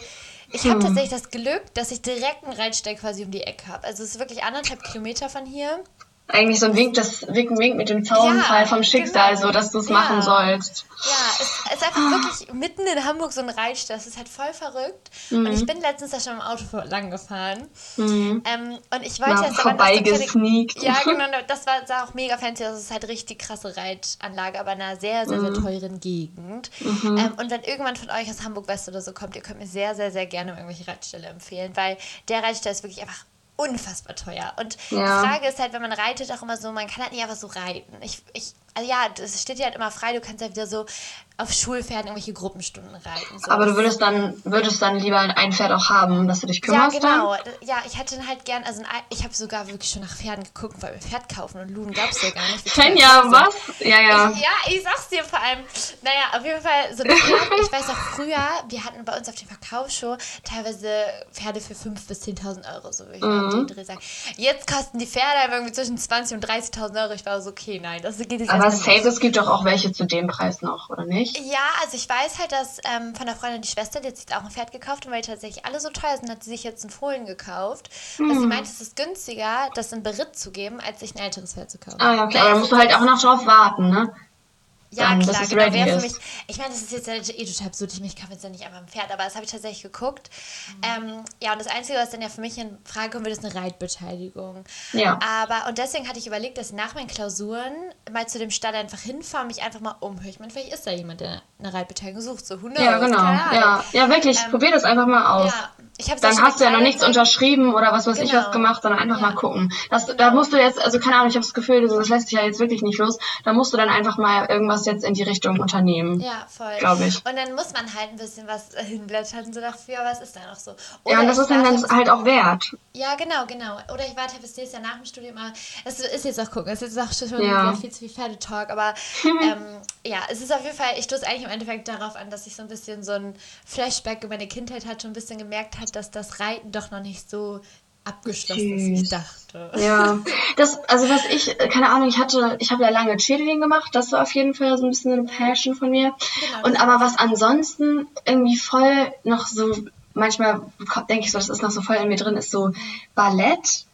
ich habe tatsächlich das Glück, dass ich direkt einen Reitstall quasi um die Ecke habe. Also es ist wirklich anderthalb Kilometer von hier. Eigentlich so ein Wink, das Wink, Wink mit dem Zaunfall Ja, vom Schicksal, genau. so dass du es Ja. machen sollst. Ja, es, ist einfach wirklich mitten in Hamburg so ein Reitstall. Das ist halt voll verrückt. Und ich bin letztens da schon im Auto lang gefahren. Ähm, und ich wollte Mal jetzt noch so vorbeigesneakt. Ja, genau. Das war, sah auch mega fancy. Das ist halt richtig krasse Reitanlage, aber in einer sehr, sehr, sehr teuren Gegend. Ähm, und wenn irgendwann von euch aus Hamburg West oder so kommt, ihr könnt mir sehr, sehr, sehr gerne irgendwelche Reitställe empfehlen, weil der Reitstall ist wirklich einfach unfassbar teuer. Und Ja. die Frage ist halt, wenn man reitet, auch immer so, man kann halt nicht einfach so reiten. Ich, ich, also ja, das steht dir halt immer frei, du kannst halt wieder so auf Schulpferden irgendwelche Gruppenstunden reiten. So. Aber du würdest dann, würdest dann lieber ein Pferd auch haben, dass du dich Ja, kümmerst genau. Ja, ich hätte halt gern, also ein Ei- ich habe sogar wirklich schon nach Pferden geguckt, weil wir Pferd kaufen und Luden glaubst du ja gar nicht. dann. Ja, Pferde was? Ja, ja. Ich, ja, ich sag's dir vor allem. Naja, auf jeden Fall so ein Pferd. Ich weiß auch früher, wir hatten bei uns auf der Verkaufsshow teilweise Pferde für 5.000 bis 10.000 Euro, so würde ich mal Mhm. den Dreh sagen. Jetzt kosten die Pferde irgendwie zwischen 20.000 und 30.000 Euro. Ich war so, okay, nein, das geht jetzt Aber erstmal safe, es gibt doch auch welche zu dem Preis noch, oder nicht? ja, also ich weiß halt, dass ähm, von der Freundin die Schwester, die hat sich jetzt auch ein Pferd gekauft und weil die tatsächlich alle so teuer sind, hat sie sich jetzt einen Fohlen gekauft. Hm. sie meint, es ist günstiger, das in Beritt zu geben, als sich ein älteres Pferd zu kaufen. Ah, ja, okay. Aber da musst du halt auch noch drauf warten, ne? Ja, klar, es genau, ready wäre für mich. Ich meine, das ist jetzt halt eh total absurd. Ich, mich kaufe jetzt ja nicht einmal ein Pferd, aber das habe ich tatsächlich geguckt. Ähm, ja, und das Einzige, was dann ja für mich in Frage kommen würde, ist eine Reitbeteiligung. Ja. Aber, und deswegen hatte ich überlegt, dass ich nach meinen Klausuren mal zu dem Stall einfach hinfahre und mich einfach mal umhöre. Ich meine, vielleicht ist da jemand, der eine Reitbeteiligung sucht. So, who knows? Ja, genau. Ja, ja wirklich. Probier das einfach mal aus. Ja, ich hab's Dann hast du ja noch nichts unterschrieben oder was weiß ich Genau. was gemacht, sondern einfach Ja. mal gucken. Das, Da musst du jetzt, also keine Ahnung, ich habe das Gefühl, das lässt sich ja jetzt wirklich nicht los. Da musst du dann einfach mal irgendwas jetzt in die Richtung unternehmen. Ja, voll. Glaub ich. Und dann muss man halt ein bisschen was äh, hinblättern, so dafür, es ist dann auch so. Ja, Oder und das ist dann halt auch wert. Ja, genau, genau. Oder ich warte bis nächstes Jahr nach dem Studium. Aber es ist jetzt auch gucken. Es ist jetzt auch schon Ja. viel zu viel Pferdetalk. Aber ähm, ja, es ist auf jeden Fall, ich stoße eigentlich im Endeffekt darauf an, dass ich so ein bisschen so ein Flashback über meine Kindheit hatte und ein bisschen gemerkt hat, dass das Reiten doch noch nicht so abgeschlossen wie ich dachte. Ja, das, also was ich, äh, keine Ahnung, ich hatte, ich habe ja lange Cheerleading gemacht, das war auf jeden Fall so ein bisschen eine Passion von mir. Genau, Und aber was ansonsten irgendwie voll noch so, manchmal denke ich so, das ist noch so voll in mir drin, ist so Ballett.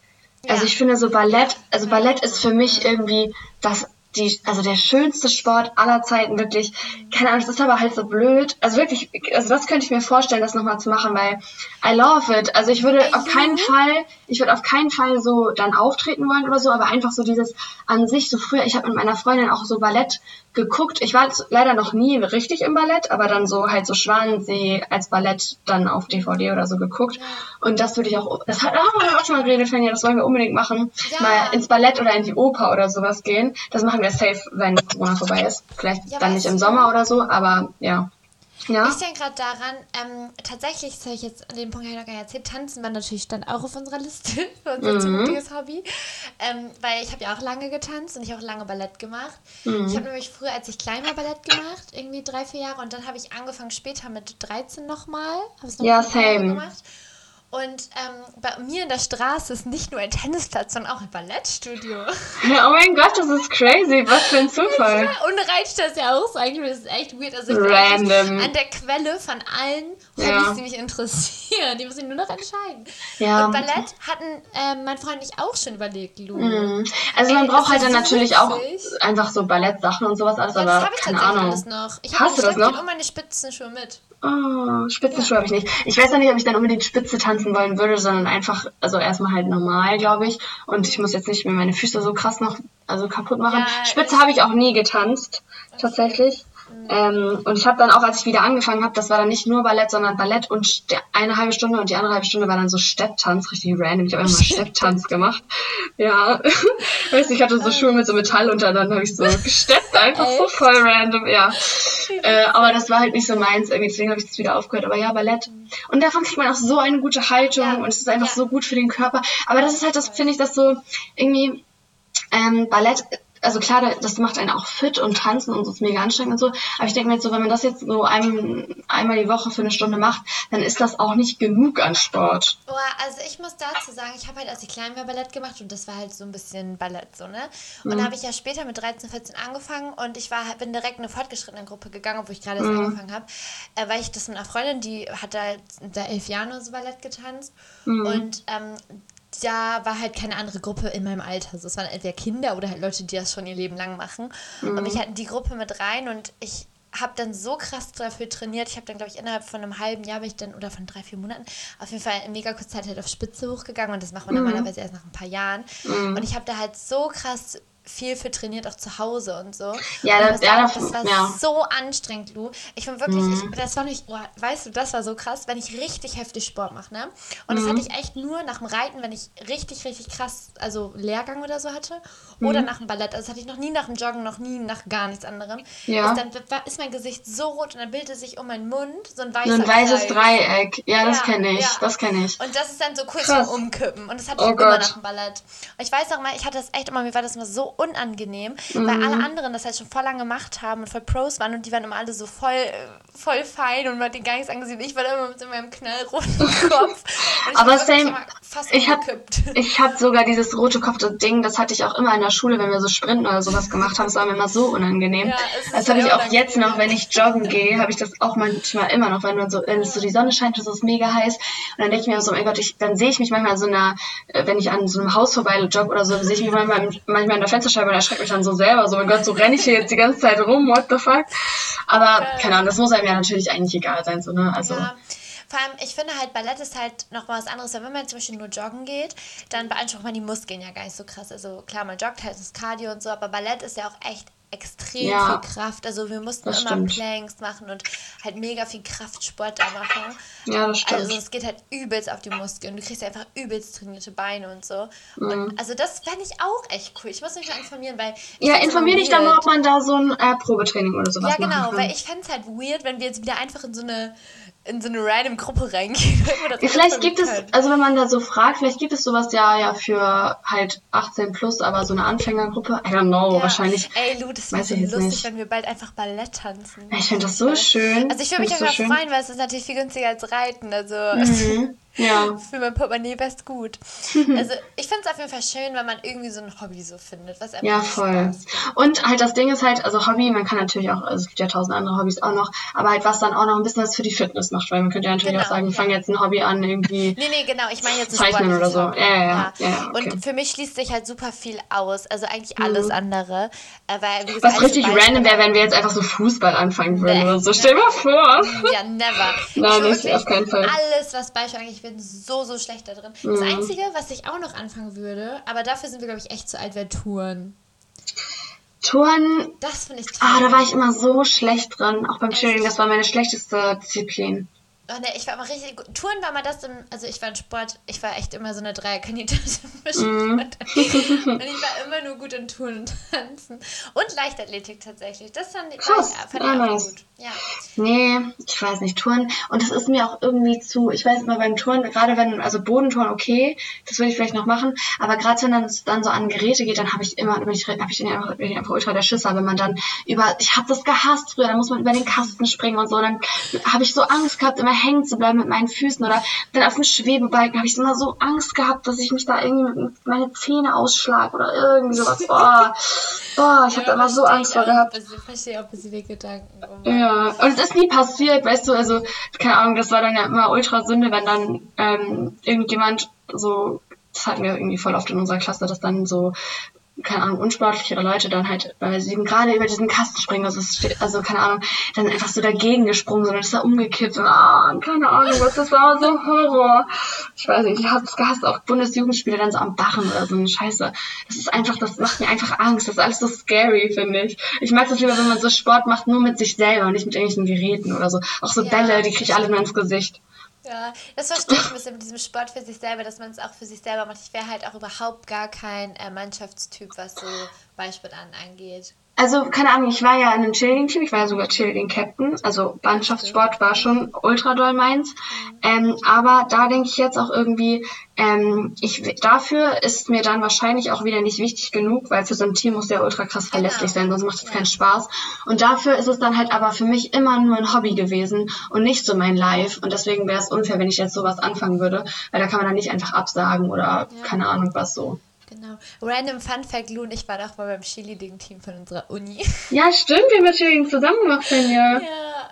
Also Ja. ich finde so Ballett, also Ballett ist für mich irgendwie das, die, also der schönste Sport aller Zeiten, wirklich. Keine Ahnung, das ist aber halt so blöd. Also wirklich, also das könnte ich mir vorstellen, das nochmal zu machen, weil I love it. Also ich würde Ey, auf keinen. Fall, ich würde auf keinen Fall so dann auftreten wollen oder so, aber einfach so dieses an sich so früher, ich habe mit meiner Freundin auch so Ballett geguckt. Ich war leider noch nie richtig im Ballett, aber dann so halt so Schwanensee als Ballett dann auf DVD oder so geguckt. Und das würde ich auch, das hat, da haben wir auch schon mal geredet, Fenja, das wollen wir unbedingt machen. Ja. Mal ins Ballett oder in die Oper oder sowas gehen. Das machen wir safe, wenn Corona vorbei ist. Vielleicht Ja, dann nicht im Sommer oder so, aber ja. Ja. Ich denke gerade daran, ähm, tatsächlich, das habe ich jetzt an dem Punkt noch gar nicht erzählt, Tanzen war natürlich dann auch auf unserer Liste unser mhm. zukünftiges Hobby. Ähm, weil ich habe ja auch lange getanzt und ich habe auch lange Ballett gemacht. Mhm. Ich habe nämlich früher, als ich klein war, Ballett gemacht, irgendwie drei, vier Jahre. Und dann habe ich angefangen später mit 13 nochmal. Ja, same. Und ähm, bei mir in der Straße ist nicht nur ein Tennisplatz, sondern auch ein Ballettstudio. Ja, oh mein Gott, das ist crazy. Was für ein Zufall. und reicht das ja auch so eigentlich. Das ist echt weird. Also ich Random. an der Quelle von allen ja. Hobbys, die mich interessieren. Die muss ich nur noch entscheiden. Ja. Und Ballett hatten äh, mein Freund und ich auch schon überlegt, Lu. Mhm. Also man Ey, braucht halt dann natürlich auch einfach so Ballettsachen und sowas alles, ja, aber das habe ich keine Ahnung. alles noch. Ich habe immer meine Spitzenschuhe mit. Oh, Spitzenschuhe ja. habe ich nicht. Ich weiß noch nicht, ob ich dann unbedingt Spitze tanzen wollen würde, sondern einfach, also erstmal halt normal, glaube ich. Und ich muss jetzt nicht mir meine Füße so krass noch also kaputt machen. Ja, Spitze habe ich auch nie getanzt, tatsächlich. Ähm, und ich habe dann auch, als ich wieder angefangen habe, das war dann nicht nur Ballett, sondern Ballett und eine halbe Stunde und die andere halbe Stunde war dann so Stepptanz, richtig random. Ich habe immer Stepptanz gemacht. Ja, weißt du, ich hatte so Schuhe mit so Metall und dann habe ich so gesteppt, einfach so voll random, ja. Äh, aber das war halt nicht so meins, irgendwie, deswegen habe ich das wieder aufgehört. Aber ja, Ballett. Und davon kriegt man auch so eine gute Haltung ja. und es ist einfach ja. so gut für den Körper. Aber das ist halt das, finde ich, das so irgendwie ähm, Ballett also klar, das macht einen auch fit und tanzen und so ist mega anstrengend und so. Aber ich denke mir jetzt so, wenn man das jetzt so ein, einmal die Woche für eine Stunde macht, dann ist das auch nicht genug an Sport. Boah, also ich muss dazu sagen, ich habe halt, als ich klein war, Ballett gemacht und das war halt so ein bisschen Ballett, so, ne? Und mhm. da habe ich ja später mit 13, 14 angefangen und ich war, bin direkt in eine fortgeschrittene Gruppe gegangen, wo ich gerade erst mhm. angefangen habe, äh, weil ich das mit einer Freundin, die hat da da elf Jahre nur so Ballett getanzt mhm. und ähm, da war halt keine andere Gruppe in meinem Alter. Also es waren entweder Kinder oder halt Leute, die das schon ihr Leben lang machen. Mhm. Und mich hatten die Gruppe mit rein und ich habe dann so krass dafür trainiert. Ich habe dann, glaube ich, innerhalb von einem halben Jahr bin ich dann, oder von drei, vier Monaten, auf jeden Fall in mega kurzer Zeit halt auf Spitze hochgegangen und das macht man mhm. normalerweise erst nach ein paar Jahren. Mhm. Und ich habe da halt so krass viel für trainiert, auch zu Hause und so. Ja, das, ja, das, das war ja. so anstrengend, Lu. Ich bin wirklich, mhm. ich, das war nicht, oh, weißt du, das war so krass, wenn ich richtig heftig Sport mache, ne? Und mhm. das hatte ich echt nur nach dem Reiten, wenn ich richtig, richtig krass, also Lehrgang oder so hatte, mhm. oder nach dem Ballett. Also das hatte ich noch nie nach dem Joggen, noch nie nach gar nichts anderem. Ja. Also dann ist mein Gesicht so rot und dann bildete sich um meinen Mund so ein weißes So ein weißes Dreieck. Ja, das ja, kenne ich, das kenne ich. Und das ist dann so kurz vorm Umkippen. Und das hatte ich oh immer Gott. nach dem Ballett. Und ich weiß auch mal, ich hatte das echt immer, mir war das immer so unangenehm, mhm. weil alle anderen das halt schon voll lange gemacht haben und voll Pros waren und die waren immer alle so voll, voll fein und man hat den gar nichts angesehen. Ich war immer mit meinem knallroten Kopf. Aber same, ich habe ich hab sogar dieses rote Kopf-Ding, das hatte ich auch immer in der Schule, wenn wir so Sprinten oder sowas gemacht haben. Das war mir immer so unangenehm. Ja, das habe ich auch jetzt noch, wenn ich joggen gehe, habe ich das auch manchmal immer noch, wenn, man so, wenn so die Sonne scheint und es ist mega heiß. Und dann denke ich mir so, oh mein Gott, ich, dann sehe ich mich manchmal so einer, äh, wenn ich an so einem Haus vorbei jogge oder so, sehe ich mich manchmal, manchmal in der Fensterscheibe und erschrecke mich dann so selber. So, mein Gott, so renne ich hier jetzt die ganze Zeit rum, what the fuck? Aber, okay. keine Ahnung, das muss einem ja natürlich eigentlich egal sein, so, ne? Also. Ja. Vor allem, ich finde halt, Ballett ist halt noch mal was anderes. Wenn man zum Beispiel nur joggen geht, dann beansprucht man die Muskeln ja gar nicht so krass. Also klar, man joggt halt das Cardio und so, aber Ballett ist ja auch echt extrem ja, viel Kraft. Also wir mussten immer stimmt. Planks machen und halt mega viel Kraftsport da machen. Ja, das stimmt. Also es geht halt übelst auf die Muskeln. Du kriegst einfach übelst trainierte Beine und so. Mhm. Und also das fände ich auch echt cool. Ich muss mich mal informieren, weil... Ja, informier dich dann mal, ob man da so ein äh, Probetraining oder sowas Ja, genau, weil ich fände es halt weird, wenn wir jetzt wieder einfach in so eine in so eine random Gruppe reingehen. Vielleicht gibt es, also wenn man da so fragt, vielleicht gibt es sowas ja, ja für halt 18 plus, aber so eine Anfängergruppe, I don't know, ja. wahrscheinlich. Ey, Lu, das wäre so lustig, nicht. wenn wir bald einfach Ballett tanzen. Ich finde das so schön. Also ich würde mich einfach so freuen, weil es ist natürlich viel günstiger als Reiten, also. Mhm. Ja. Für mein Portemonnaie best gut. Also ich finde es auf jeden Fall schön, wenn man irgendwie so ein Hobby so findet, was Ja, voll. Spaß. Und halt das Ding ist halt, also Hobby, man kann natürlich auch, also es gibt ja tausend andere Hobbys auch noch, aber halt was dann auch noch ein bisschen was für die Fitness macht, weil man könnte ja natürlich genau, auch sagen, wir fangen jetzt ein Hobby an, irgendwie Nee, nee, genau, ich meine jetzt Zeichnen oder so. Ja, ja, ja. ja okay. Und für mich schließt sich halt super viel aus, also eigentlich alles mhm. andere. Äh, weil, gesagt, was richtig random wäre, wenn wir jetzt einfach so Fußball anfangen würden nee, oder so. Stell dir mal vor. Ja, never. Nein, nicht, auf keinen Fall. Alles, was Beispiel ich bin so, so schlecht da drin. Mhm. Das Einzige, was ich auch noch anfangen würde, aber dafür sind wir, glaube ich, echt zu alt, wäre Touren. Touren. Das finde ich toll. Ah, da war ich immer so schlecht drin. Auch beim Cheerleading, das war meine schlechteste Disziplin. Oh ne, ich war immer richtig gut. Touren war mal das, im, also ich war in Sport, ich war echt immer so eine Dreierkandidatin. Mm. und ich war immer nur gut in Touren und Tanzen. Und Leichtathletik tatsächlich. Das fand, Krass, war, fand ich auch gut. Ja. Nee, ich weiß nicht, Touren. Und das ist mir auch irgendwie zu, ich weiß immer beim Touren, gerade wenn, also Bodentouren okay, das würde ich vielleicht noch machen, aber gerade wenn dann, dann so an Geräte geht, dann habe ich immer, bin ich, hab ich einfach, bin ich einfach ultra der Schisser, wenn man dann über, ich habe das gehasst früher, dann muss man über den Kasten springen und so, und dann habe ich so Angst gehabt, immer hängen zu bleiben mit meinen Füßen oder dann auf dem Schwebebalken habe ich immer so Angst gehabt, dass ich mich da irgendwie mit meine Zähne ausschlag oder irgendwie sowas. Boah, boah ich habe da immer so Angst vor gehabt. Ich verstehe auch ein bisschen die Gedanken. Oh ja, und es ist nie passiert, weißt du, also, keine Ahnung, das war dann ja immer ultra Sünde, wenn dann ähm, irgendjemand so das hatten wir irgendwie voll oft in unserer Klasse, dass dann so keine Ahnung, unsportlichere Leute dann halt, weil sie gerade über diesen Kasten springen, also, also keine Ahnung, dann einfach so dagegen gesprungen und ist da umgekippt und ah, keine Ahnung, was das war so Horror. Ich weiß nicht, ich hab's es gehasst, auch Bundesjugendspiele dann so am Barren oder so eine Scheiße. Das ist einfach, das macht mir einfach Angst, das ist alles so scary, finde ich. Ich mag das lieber, wenn man so Sport macht, nur mit sich selber und nicht mit irgendwelchen Geräten oder so. Auch so ja, Bälle, die kriege ich alle nur ins Gesicht. Ja, das verstehe ich ein bisschen mit diesem Sport für sich selber, dass man es auch für sich selber macht. Ich wäre halt auch überhaupt gar kein äh, Mannschaftstyp, was so Ballsport an angeht also keine Ahnung, ich war ja in einem Cheerleading-Team, ich war ja sogar Cheerleading-Captain, also Mannschaftssport war schon ultra doll meins. Ähm, aber da denke ich jetzt auch irgendwie, ähm, ich, dafür ist mir dann wahrscheinlich auch wieder nicht wichtig genug, weil für so ein Team muss der ultra krass genau. verlässlich sein, sonst macht es keinen Spaß. Und dafür ist es dann halt aber für mich immer nur ein Hobby gewesen und nicht so mein Life. Und deswegen wäre es unfair, wenn ich jetzt sowas anfangen würde, weil da kann man dann nicht einfach absagen oder keine Ahnung was so. Genau. Random Fun Fact, Lu und ich waren auch mal beim Cheerleading-Team von unserer Uni. Ja, stimmt, wir haben das Cheerleading zusammen gemacht, ja. Ja.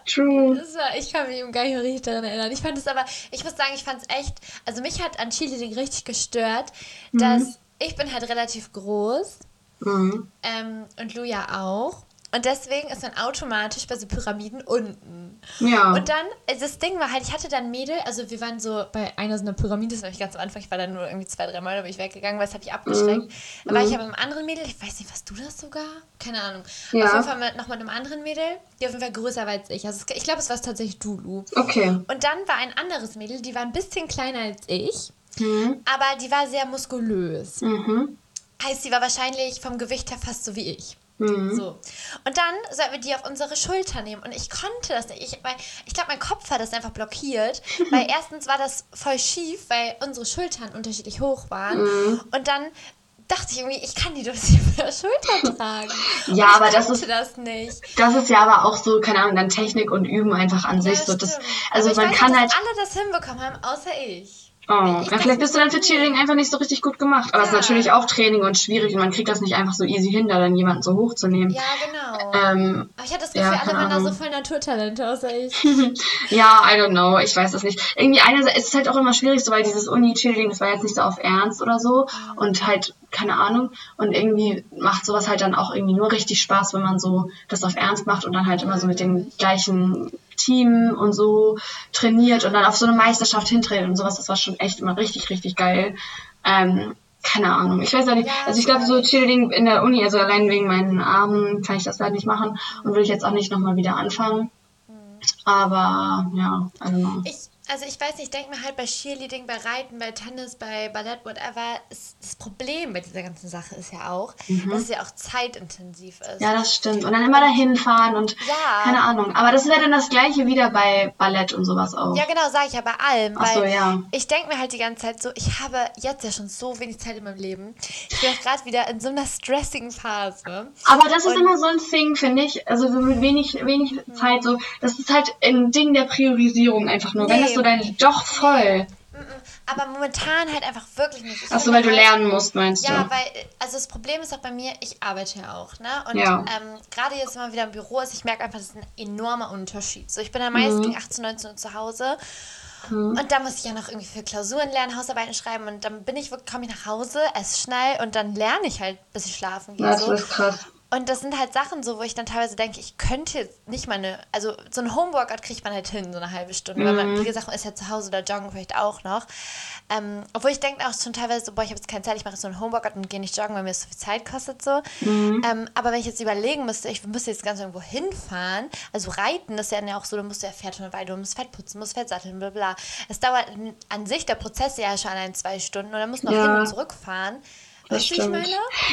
True. War, ich kann mich gar nicht richtig daran erinnern. Ich fand es aber, ich muss sagen, ich fand es echt, also mich hat an Cheerleading richtig gestört, mhm. dass ich bin halt relativ groß mhm. ähm, und Lu ja auch. Und deswegen ist man automatisch bei so Pyramiden unten. Ja. Und dann, äh, das Ding war halt, ich hatte dann Mädel, also wir waren so bei einer so einer Pyramide, das war ich ganz am Anfang, ich war dann nur irgendwie zwei, drei Mal, da bin ich weggegangen, weil es hat mich abgeschreckt. Mhm. Dann war ich aber mit einem anderen Mädel, ich weiß nicht, was du das sogar? Keine Ahnung. Ja. Auf jeden Fall mit, noch mit einem anderen Mädel, die auf jeden Fall größer war als ich. Also ich glaube, es war tatsächlich Dulu. Okay. Und dann war ein anderes Mädel, die war ein bisschen kleiner als ich, mhm. aber die war sehr muskulös. Mhm. Heißt, sie war wahrscheinlich vom Gewicht her fast so wie ich. Mhm. So. Und dann sollten wir die auf unsere Schulter nehmen. Und ich konnte das nicht. Ich, ich glaube, mein Kopf hat das einfach blockiert. weil erstens war das voll schief, weil unsere Schultern unterschiedlich hoch waren. Mhm. Und dann dachte ich irgendwie, ich kann die doch nicht auf der Schulter tragen. ja, aber das ist das nicht. Das ist ja aber auch so, keine Ahnung, dann Technik und Üben einfach an ja, sich. So, das, also man weiß, kann halt. alle das hinbekommen haben, außer ich. Oh, ja, vielleicht bist du dann für Cheerleading einfach nicht so richtig gut gemacht. Aber es ist natürlich auch Training und schwierig und man kriegt das nicht einfach so easy hin, da dann jemanden so hochzunehmen. Ja, genau. Ähm, aber ich hatte das Gefühl, ja, alle waren da so voll Naturtalente, außer ich. ja, I don't know. Ich weiß das nicht. Irgendwie eine, es ist halt auch immer schwierig, so weil dieses Uni-Cheerleading, das war jetzt nicht so auf Ernst oder so. Mhm. Und halt, keine Ahnung. Und irgendwie macht sowas halt dann auch irgendwie nur richtig Spaß, wenn man so das auf Ernst macht und dann halt immer so mit den gleichen Team und so trainiert und dann auf so eine Meisterschaft hintreten und sowas. Das war schon echt immer richtig, richtig geil. Ähm, keine Ahnung. Ich weiß auch nicht. Ja, also ich glaube, so Cheerleading in der Uni, also allein wegen meinen Armen kann ich das halt nicht machen und will ich jetzt auch nicht nochmal wieder anfangen. Mhm. Aber ja, I don't know. Ich, also ich weiß nicht, ich denke mir halt bei Cheerleading, bei Reiten, bei Tennis, bei Ballett, whatever, ist das Problem bei dieser ganzen Sache ist ja auch, mhm. dass es ja auch zeitintensiv ist. Ja, das stimmt. Und dann immer dahin fahren und ja. keine Ahnung. Aber das wäre dann das gleiche wieder bei Ballett und sowas auch. Ja, genau, sage ich ja bei allem. Ach so, ja. Ich denke mir halt die ganze Zeit so, ich habe jetzt ja schon so wenig Zeit in meinem Leben. Ich bin gerade wieder in so einer stressigen Phase. Aber das ist immer so ein Thing, finde ich. Also so mit wenig, wenig mhm. Zeit so. Das ist halt ein Ding der Priorisierung einfach nur. Nee. Wenn so dein doch voll. Aber momentan halt einfach wirklich nicht. Achso, weil du halt, lernen musst, meinst ja, du? Ja, weil, also das Problem ist auch bei mir, ich arbeite ja auch, ne? Und ja. ähm, gerade jetzt immer wieder im Büro ist, ich merke einfach, das ist ein enormer Unterschied. So, ich bin ja meist mhm. gegen 18, 19 Uhr zu Hause. Mhm. Und da muss ich ja noch irgendwie für Klausuren lernen, Hausarbeiten schreiben und dann bin ich, komme ich nach Hause, esse schnell und dann lerne ich halt, bis ich schlafen gehe. Das so. ist krass. Und das sind halt Sachen so, wo ich dann teilweise denke, ich könnte jetzt nicht meine, also so ein Homeworkout kriegt man halt hin, so eine halbe Stunde, mhm. weil man, wie gesagt, man ist ja zu Hause oder joggen vielleicht auch noch. Ähm, obwohl ich denke auch schon teilweise so, boah, ich habe jetzt keine Zeit, ich mache so ein Homeworkout und gehe nicht joggen, weil mir das so viel Zeit kostet so. Mhm. Ähm, aber wenn ich jetzt überlegen müsste, ich müsste jetzt ganz irgendwo hinfahren, also reiten, das ist ja auch so, du musst ja Pferd weil du musst Fett putzen, musst Fett satteln, bla bla. Es dauert an sich der Prozess ja schon ein, zwei Stunden und dann musst du noch ja. hin und zurück fahren. Das weißt stimmt.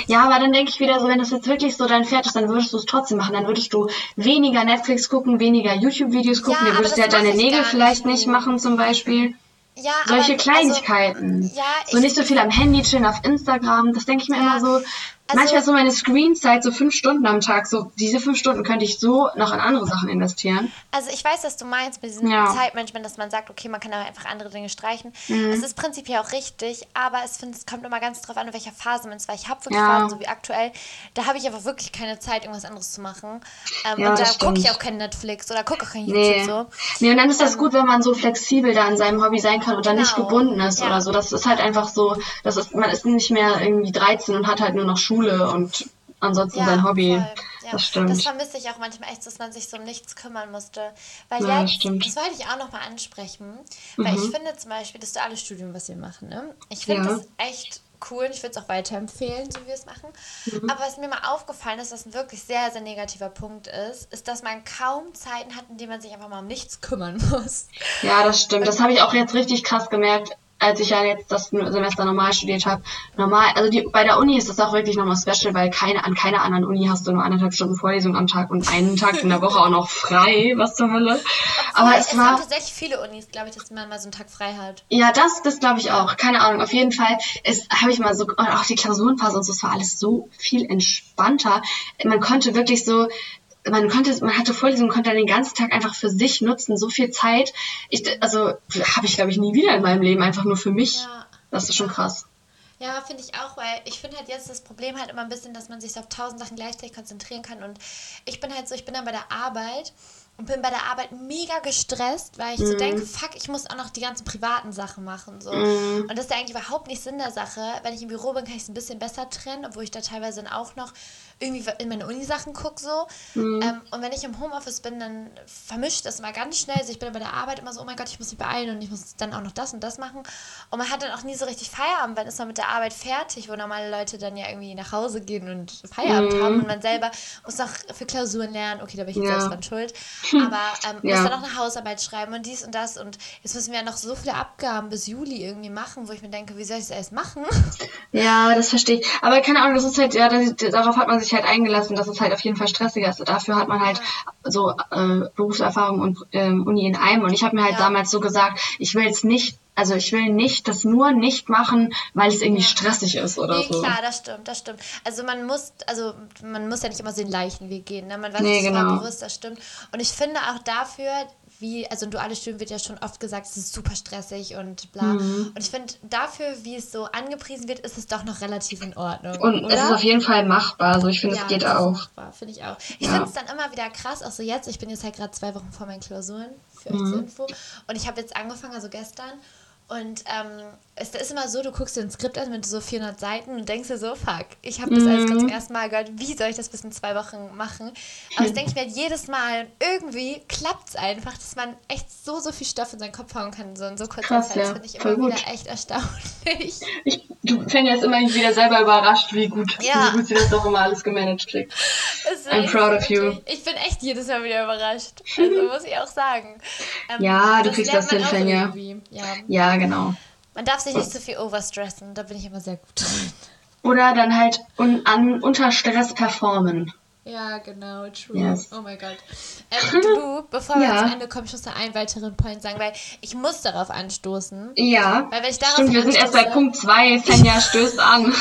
Ja, aber dann denke ich wieder so, wenn das jetzt wirklich so dein Pferd ist, dann würdest du es trotzdem machen. Dann würdest du weniger Netflix gucken, weniger YouTube-Videos gucken. Ja, du würdest ja deine Nägel vielleicht nicht machen zum Beispiel. Ja, Solche aber, Kleinigkeiten. Also, ja, so nicht so viel am Handy chillen auf Instagram. Das denke ich mir ja, immer so. Also, Manchmal so meine Screenzeit, so fünf Stunden am Tag, so diese fünf Stunden könnte ich so noch in andere Sachen investieren. Also ich weiß, was du meinst mit diesem ja. Zeitmanagement, dass man sagt, okay, man kann aber einfach andere Dinge streichen. Mhm. Es ist prinzipiell auch richtig, aber es, find, es kommt immer ganz drauf an, in welcher Phase man ist, weil ich habe wirklich ja. Phasen, so wie aktuell, da habe ich einfach wirklich keine Zeit, irgendwas anderes zu machen. Ähm, ja, und da gucke ich auch kein Netflix oder gucke auch kein YouTube nee. so. Nee, und dann ist das ähm, gut, wenn man so flexibel da in seinem Hobby sein kann und dann genau. nicht gebunden ist oder so. Das ist halt einfach so, das ist, man ist nicht mehr irgendwie 13 und hat halt nur noch Schule Schule und ansonsten ja, sein Hobby. Ja. Das stimmt. Das vermisse ich auch manchmal echt, dass man sich so um nichts kümmern musste. Weil ja, jetzt, stimmt. das wollte ich auch nochmal ansprechen, weil mhm. ich finde zum Beispiel das duale Studium, was wir machen, ne? Ich finde ja. das echt cool und ich würde es auch weiterempfehlen, so wie wir es machen. Mhm. Aber was mir mal aufgefallen ist, was ein wirklich sehr, sehr negativer Punkt ist, ist, dass man kaum Zeiten hat, in denen man sich einfach mal um nichts kümmern muss. Ja, das stimmt. Das habe ich auch jetzt richtig krass gemerkt als ich ja jetzt das Semester normal studiert habe, normal, also die, bei der Uni ist das auch wirklich nochmal special, weil keine, an keiner anderen Uni hast du nur anderthalb Stunden Vorlesung am Tag und einen Tag in der Woche auch noch frei, was zur Hölle. Aber, Aber es, es war haben tatsächlich viele Unis, glaube ich, dass man mal so einen Tag frei hat. Ja, das, das glaube ich auch. Keine Ahnung. Auf jeden Fall es habe ich mal so, und auch die Klausurenphase und so, es war alles so viel entspannter. Man konnte wirklich so, man konnte, man hatte Vorlesungen, konnte dann den ganzen Tag einfach für sich nutzen, so viel Zeit. Ich, also habe ich glaube ich nie wieder in meinem Leben, einfach nur für mich. Ja. Das ist schon krass. Ja, finde ich auch, weil ich finde halt jetzt das Problem halt immer ein bisschen, dass man sich auf tausend Sachen gleichzeitig konzentrieren kann. Und ich bin halt so, ich bin dann bei der Arbeit und bin bei der Arbeit mega gestresst, weil ich mhm. so denke, fuck, ich muss auch noch die ganzen privaten Sachen machen. So. Mhm. Und das ist ja eigentlich überhaupt nicht Sinn der Sache. Wenn ich im Büro bin, kann ich es ein bisschen besser trennen, obwohl ich da teilweise dann auch noch irgendwie in meine Uni-Sachen gucke so. Mhm. Ähm, und wenn ich im Homeoffice bin, dann vermischt das immer ganz schnell. Also ich bin bei der Arbeit immer so, oh mein Gott, ich muss mich beeilen und ich muss dann auch noch das und das machen. Und man hat dann auch nie so richtig Feierabend, wenn ist man mit der Arbeit fertig, wo normale Leute dann ja irgendwie nach Hause gehen und Feierabend mhm. haben und man selber muss noch für Klausuren lernen. Okay, da bin ich jetzt ja. selbst dran schuld. Aber ähm, ja. muss dann noch eine Hausarbeit schreiben und dies und das. Und jetzt müssen wir ja noch so viele Abgaben bis Juli irgendwie machen, wo ich mir denke, wie soll ich das alles machen? Ja, das verstehe ich. Aber keine Ahnung, das ist halt, ja, darauf hat man sich sich halt eingelassen, dass es halt auf jeden Fall stressiger ist. Dafür hat man halt so äh, Berufserfahrung und ähm, Uni in einem. Und ich habe mir halt ja. damals so gesagt, ich will jetzt nicht, also ich will nicht das nur nicht machen, weil es irgendwie ja. stressig ist oder nee, so. klar, das stimmt, das stimmt. Also man muss, also man muss ja nicht immer so den Weg gehen, ne? Man weiß nee, genau. bewusst, das stimmt. Und ich finde auch dafür, wie, also ein duales Studium wird ja schon oft gesagt, es ist super stressig und bla. Mhm. Und ich finde, dafür, wie es so angepriesen wird, ist es doch noch relativ in Ordnung. Und oder? es ist auf jeden Fall machbar. Also ich finde, ja, es geht auch. Machbar, finde ich auch. Ich ja. finde es dann immer wieder krass, auch so jetzt, ich bin jetzt halt gerade zwei Wochen vor meinen Klausuren, für euch mhm. zur Info. Und ich habe jetzt angefangen, also gestern, und ähm, es ist immer so, du guckst dir ein Skript an mit so 400 Seiten und denkst dir so, fuck, ich habe das mhm. alles gerade zum ersten Mal gehört, wie soll ich das bis in zwei Wochen machen? Aber das denke ich mir halt jedes Mal, irgendwie klappt es einfach, dass man echt so, so viel Stoff in seinen Kopf hauen kann, so in so kurzer Krass, Zeit. Das finde ich immer gut. wieder echt erstaunlich. Ich, du fängst immer wieder selber überrascht, wie gut, ja. wie gut sie das doch immer alles gemanagt kriegt. I'm proud of you. Ich bin echt jedes Mal wieder überrascht. Also muss ich auch sagen. Ähm, ja, du kriegst das hin, Fenja. Ja. ja, genau. Man darf sich nicht zu viel overstressen, da bin ich immer sehr gut drin. Oder dann halt un an, unter Stress performen. Ja, genau, true. Yes. Oh mein Gott. Ähm, du, bevor wir ja. zum Ende kommen, ich muss noch einen weiteren Point sagen, weil ich muss darauf anstoßen. Ja. Weil wenn ich darauf Stimmt, wir sind erst bei Punkt 2, Fenja stößt an.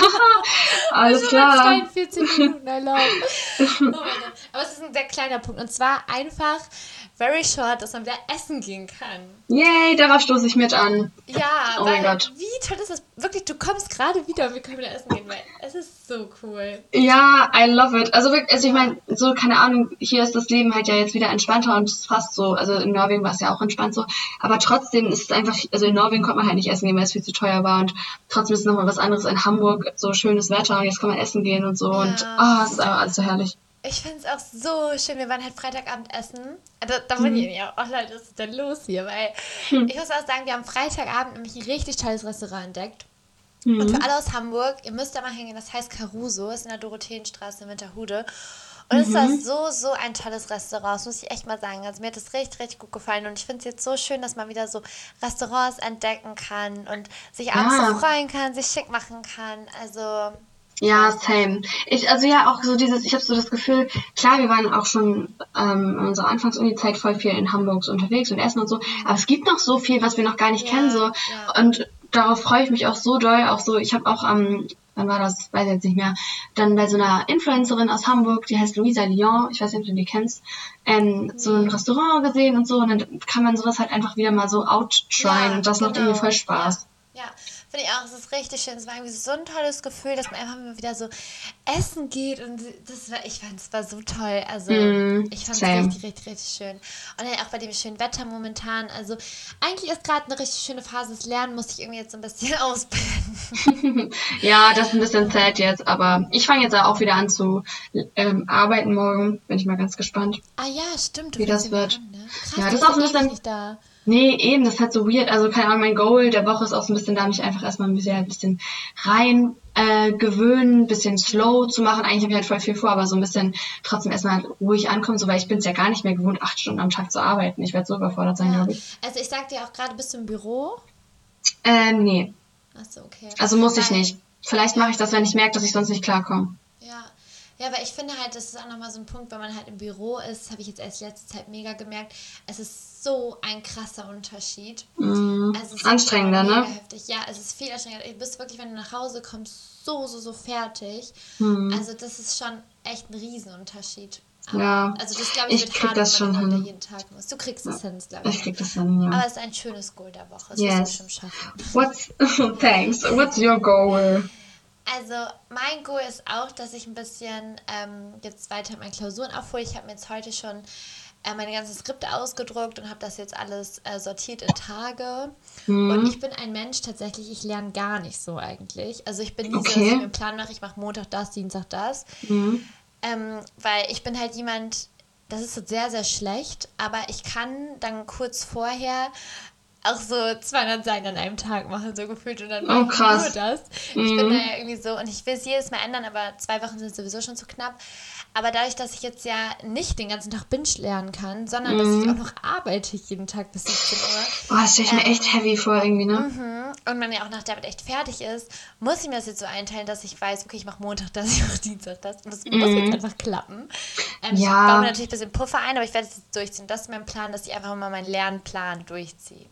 Alles klar. 42 Minuten, I love. Oh mein Gott. Aber es ist ein sehr kleiner Punkt. Und zwar einfach, very short, dass man wieder essen gehen kann. Yay, darauf stoße ich mit an. Ja, Oh mein Gott. wie toll ist das? Wirklich, du kommst gerade wieder und wir können wieder essen gehen, weil es ist so cool. Ja, I love it. Also wirklich, also ich meine, so, keine Ahnung, hier ist das Leben halt ja jetzt wieder entspannter und es ist fast so, also in Norwegen war es ja auch entspannt so, aber trotzdem ist es einfach, also in Norwegen konnte man halt nicht essen gehen, weil es viel zu teuer war und trotzdem ist es nochmal was anderes in Hamburg, so schönes Wetter, jetzt kann man essen gehen und so und Ja. ah, es ist einfach alles so herrlich. Ich finde es auch so schön. Wir waren halt Freitagabend essen. Da, da wollte ich mir auch, oh Leute, was ist denn los hier? Weil ich muss auch sagen, wir haben Freitagabend nämlich ein richtig tolles Restaurant entdeckt. Und für alle aus Hamburg, ihr müsst da mal hingehen, das heißt Caruso, ist in der Dorotheenstraße in Winterhude. Und es war so, so ein tolles Restaurant, das muss ich echt mal sagen. Also mir hat es richtig, richtig gut gefallen. Und ich finde es jetzt so schön, dass man wieder so Restaurants entdecken kann und sich abends Ja. so freuen kann, sich schick machen kann. Also, Ja, same. Ich, also ja, auch so dieses, ich habe so das Gefühl, klar, wir waren auch schon ähm, in unserer Anfangs-Uni-Zeit voll viel in Hamburg unterwegs und essen und so, aber es gibt noch so viel, was wir noch gar nicht Ja, kennen, so. ja. Und darauf freue ich mich auch so doll, auch so, ich habe auch am, wann war das, weiß ich jetzt nicht mehr, dann bei so einer Influencerin aus Hamburg, die heißt Luisa Lyon, ich weiß nicht, ob du die kennst, ähm, so ein Restaurant gesehen und so, und dann kann man sowas halt einfach wieder mal so out-tryen Ja, und das macht genau. irgendwie voll Spaß. Ja, finde ich auch. Es ist richtig schön. Es war irgendwie so ein tolles Gefühl, dass man einfach mal wieder so essen geht. Und das war, ich fand es war so toll. Also, Mm, ich fand es richtig, richtig, richtig schön. Und dann auch bei dem schönen Wetter momentan. Also, eigentlich ist gerade eine richtig schöne Phase. Das Lernen muss ich irgendwie jetzt so ein bisschen ausblenden. Ja, das ist ein bisschen sad jetzt, aber ich fange jetzt auch wieder an zu ähm, arbeiten morgen. Bin ich mal ganz gespannt. Ah ja, stimmt. Wie das wird. An, ne? Krass, Ja, das ist auch ein bisschen- da. Nee, eben, das ist halt so weird. Also keine Ahnung, mein Goal der Woche ist auch so ein bisschen da, mich einfach erstmal ein bisschen, ein bisschen rein äh, gewöhnen, ein bisschen slow zu machen. Eigentlich habe ich halt voll viel vor, aber so ein bisschen trotzdem erstmal ruhig ankommen, so weil ich bin es ja gar nicht mehr gewohnt, acht Stunden am Tag zu arbeiten. Ich werde so überfordert sein, Ja. glaube ich. Also, ich sag dir auch gerade, bist du im Büro? Äh, nee. Achso, okay. Also muss ich nicht. Vielleicht mache ich das, wenn ich merke, dass ich sonst nicht klarkomme. Ja. Ja, aber ich finde halt, das ist auch nochmal so ein Punkt, wenn man halt im Büro ist, habe ich jetzt erst letzte Zeit mega gemerkt, es ist so ein krasser Unterschied. Mhm. Also es ist Anstrengender, ne? heftig. Ja, es ist viel anstrengender. Du bist wirklich, wenn du nach Hause kommst, so, so, so fertig. Mhm. Also das ist schon echt ein Riesenunterschied. Aber- Ja. Also das glaube ich, Ich wird hart, das wenn man schon hin. jeden Tag muss. Du kriegst es hin, glaube Ich ich. krieg das hin, ja. Aber es ist ein schönes Goal der Woche. Das Yes. wirst du bestimmt schaffen. What's thanks. What's your goal? Also mein Goal ist auch, dass ich ein bisschen ähm, jetzt weiter meine Klausuren aufhole. Ich habe mir jetzt heute schon äh, meine ganzen Skripte ausgedruckt und habe das jetzt alles äh, sortiert in Tage. Mhm. Und ich bin ein Mensch tatsächlich, ich lerne gar nicht so eigentlich. Also ich bin nie so, dass Okay. ich mir einen Plan mache, ich mache Montag das, Dienstag das. Mhm. Ähm, weil ich bin halt jemand, das ist sehr, sehr schlecht, aber ich kann dann kurz vorher auch so 200 Seiten an einem Tag machen, so gefühlt, und dann Oh, ich krass. nur das. Ich bin da ja irgendwie so, und ich will es jedes Mal ändern, aber zwei Wochen sind sowieso schon zu knapp. Aber dadurch, dass ich jetzt ja nicht den ganzen Tag Binge lernen kann, sondern dass ich auch noch arbeite jeden Tag bis 17 Uhr, Oh, das stelle ich mir echt heavy vor irgendwie, ne? Mhm. Und man ja auch nach der Arbeit echt fertig ist, muss ich mir das jetzt so einteilen, dass ich weiß, okay, ich mache Montag das, ich mache Dienstag das. Und das muss jetzt einfach klappen. Ähm, Ich Ja. baue mir natürlich ein bisschen Puffer ein, aber ich werde es jetzt durchziehen. Das ist mein Plan, dass ich einfach mal meinen Lernplan durchziehe.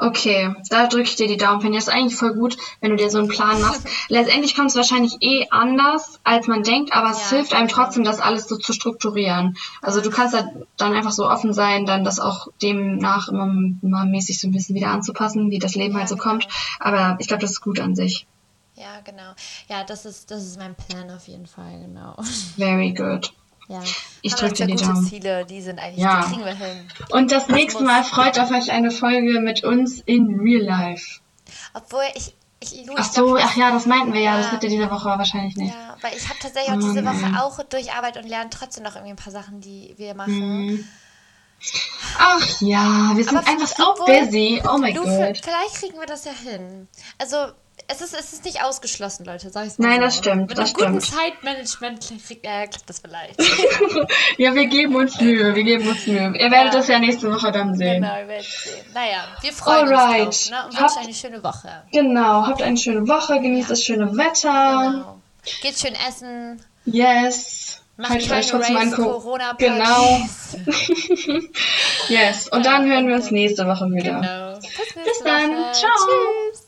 Okay, da drücke ich dir die Daumen. Finde das ist eigentlich voll gut, wenn du dir so einen Plan machst. Letztendlich kommt es wahrscheinlich eh anders, als man denkt, aber es Ja, hilft einem trotzdem, das alles so zu strukturieren. Also du kannst da dann einfach so offen sein, dann das auch demnach immer mal mäßig so ein bisschen wieder anzupassen, wie das Leben Ja, halt so genau. kommt. Aber ich glaube, das ist gut an sich. Ja, genau. Ja, das ist, das ist mein Plan auf jeden Fall, genau. Very good. Ja. Ich Haben wir drück dir die Daumen. Ziele, die sind eigentlich, Ja. die kriegen wir hin. Und das nächste muss- Mal freut auf euch eine Folge mit uns in Real Life. Obwohl ich, ich, Lu, Ach ich glaub, so, ach ja, das meinten wir ja. Das Ja. wird ja diese Woche wahrscheinlich nicht. Ja, weil ich habe tatsächlich auch Oh diese Woche ey. auch durch Arbeit und Lernen trotzdem noch irgendwie ein paar Sachen, die wir machen. Mhm. Ach ja, wir sind einfach so busy. Oh mein Gott. vielleicht kriegen wir das ja hin. Also, es ist, es ist nicht ausgeschlossen, Leute, sag ich mal Nein, so. das stimmt, Mit das einem guten stimmt. Zeitmanagement krieg, äh, klappt das vielleicht. Ja, wir geben uns Mühe, wir geben uns Mühe. Ihr werdet Ja. das ja nächste Woche dann sehen. genau, wir werden sehen. Naja, wir freuen Alright. uns drauf ne? und Habt- wünschen eine schöne Woche. Genau, habt eine schöne Woche, genießt das schöne Wetter. Genau. Geht schön essen. Yes. Macht Haltet keine trotzdem Race, Co Corona-Partys. Genau. Yes. Und dann hören wir uns nächste Woche wieder. Genau. Bis, Bis dann. Woche. Ciao. Tschüss.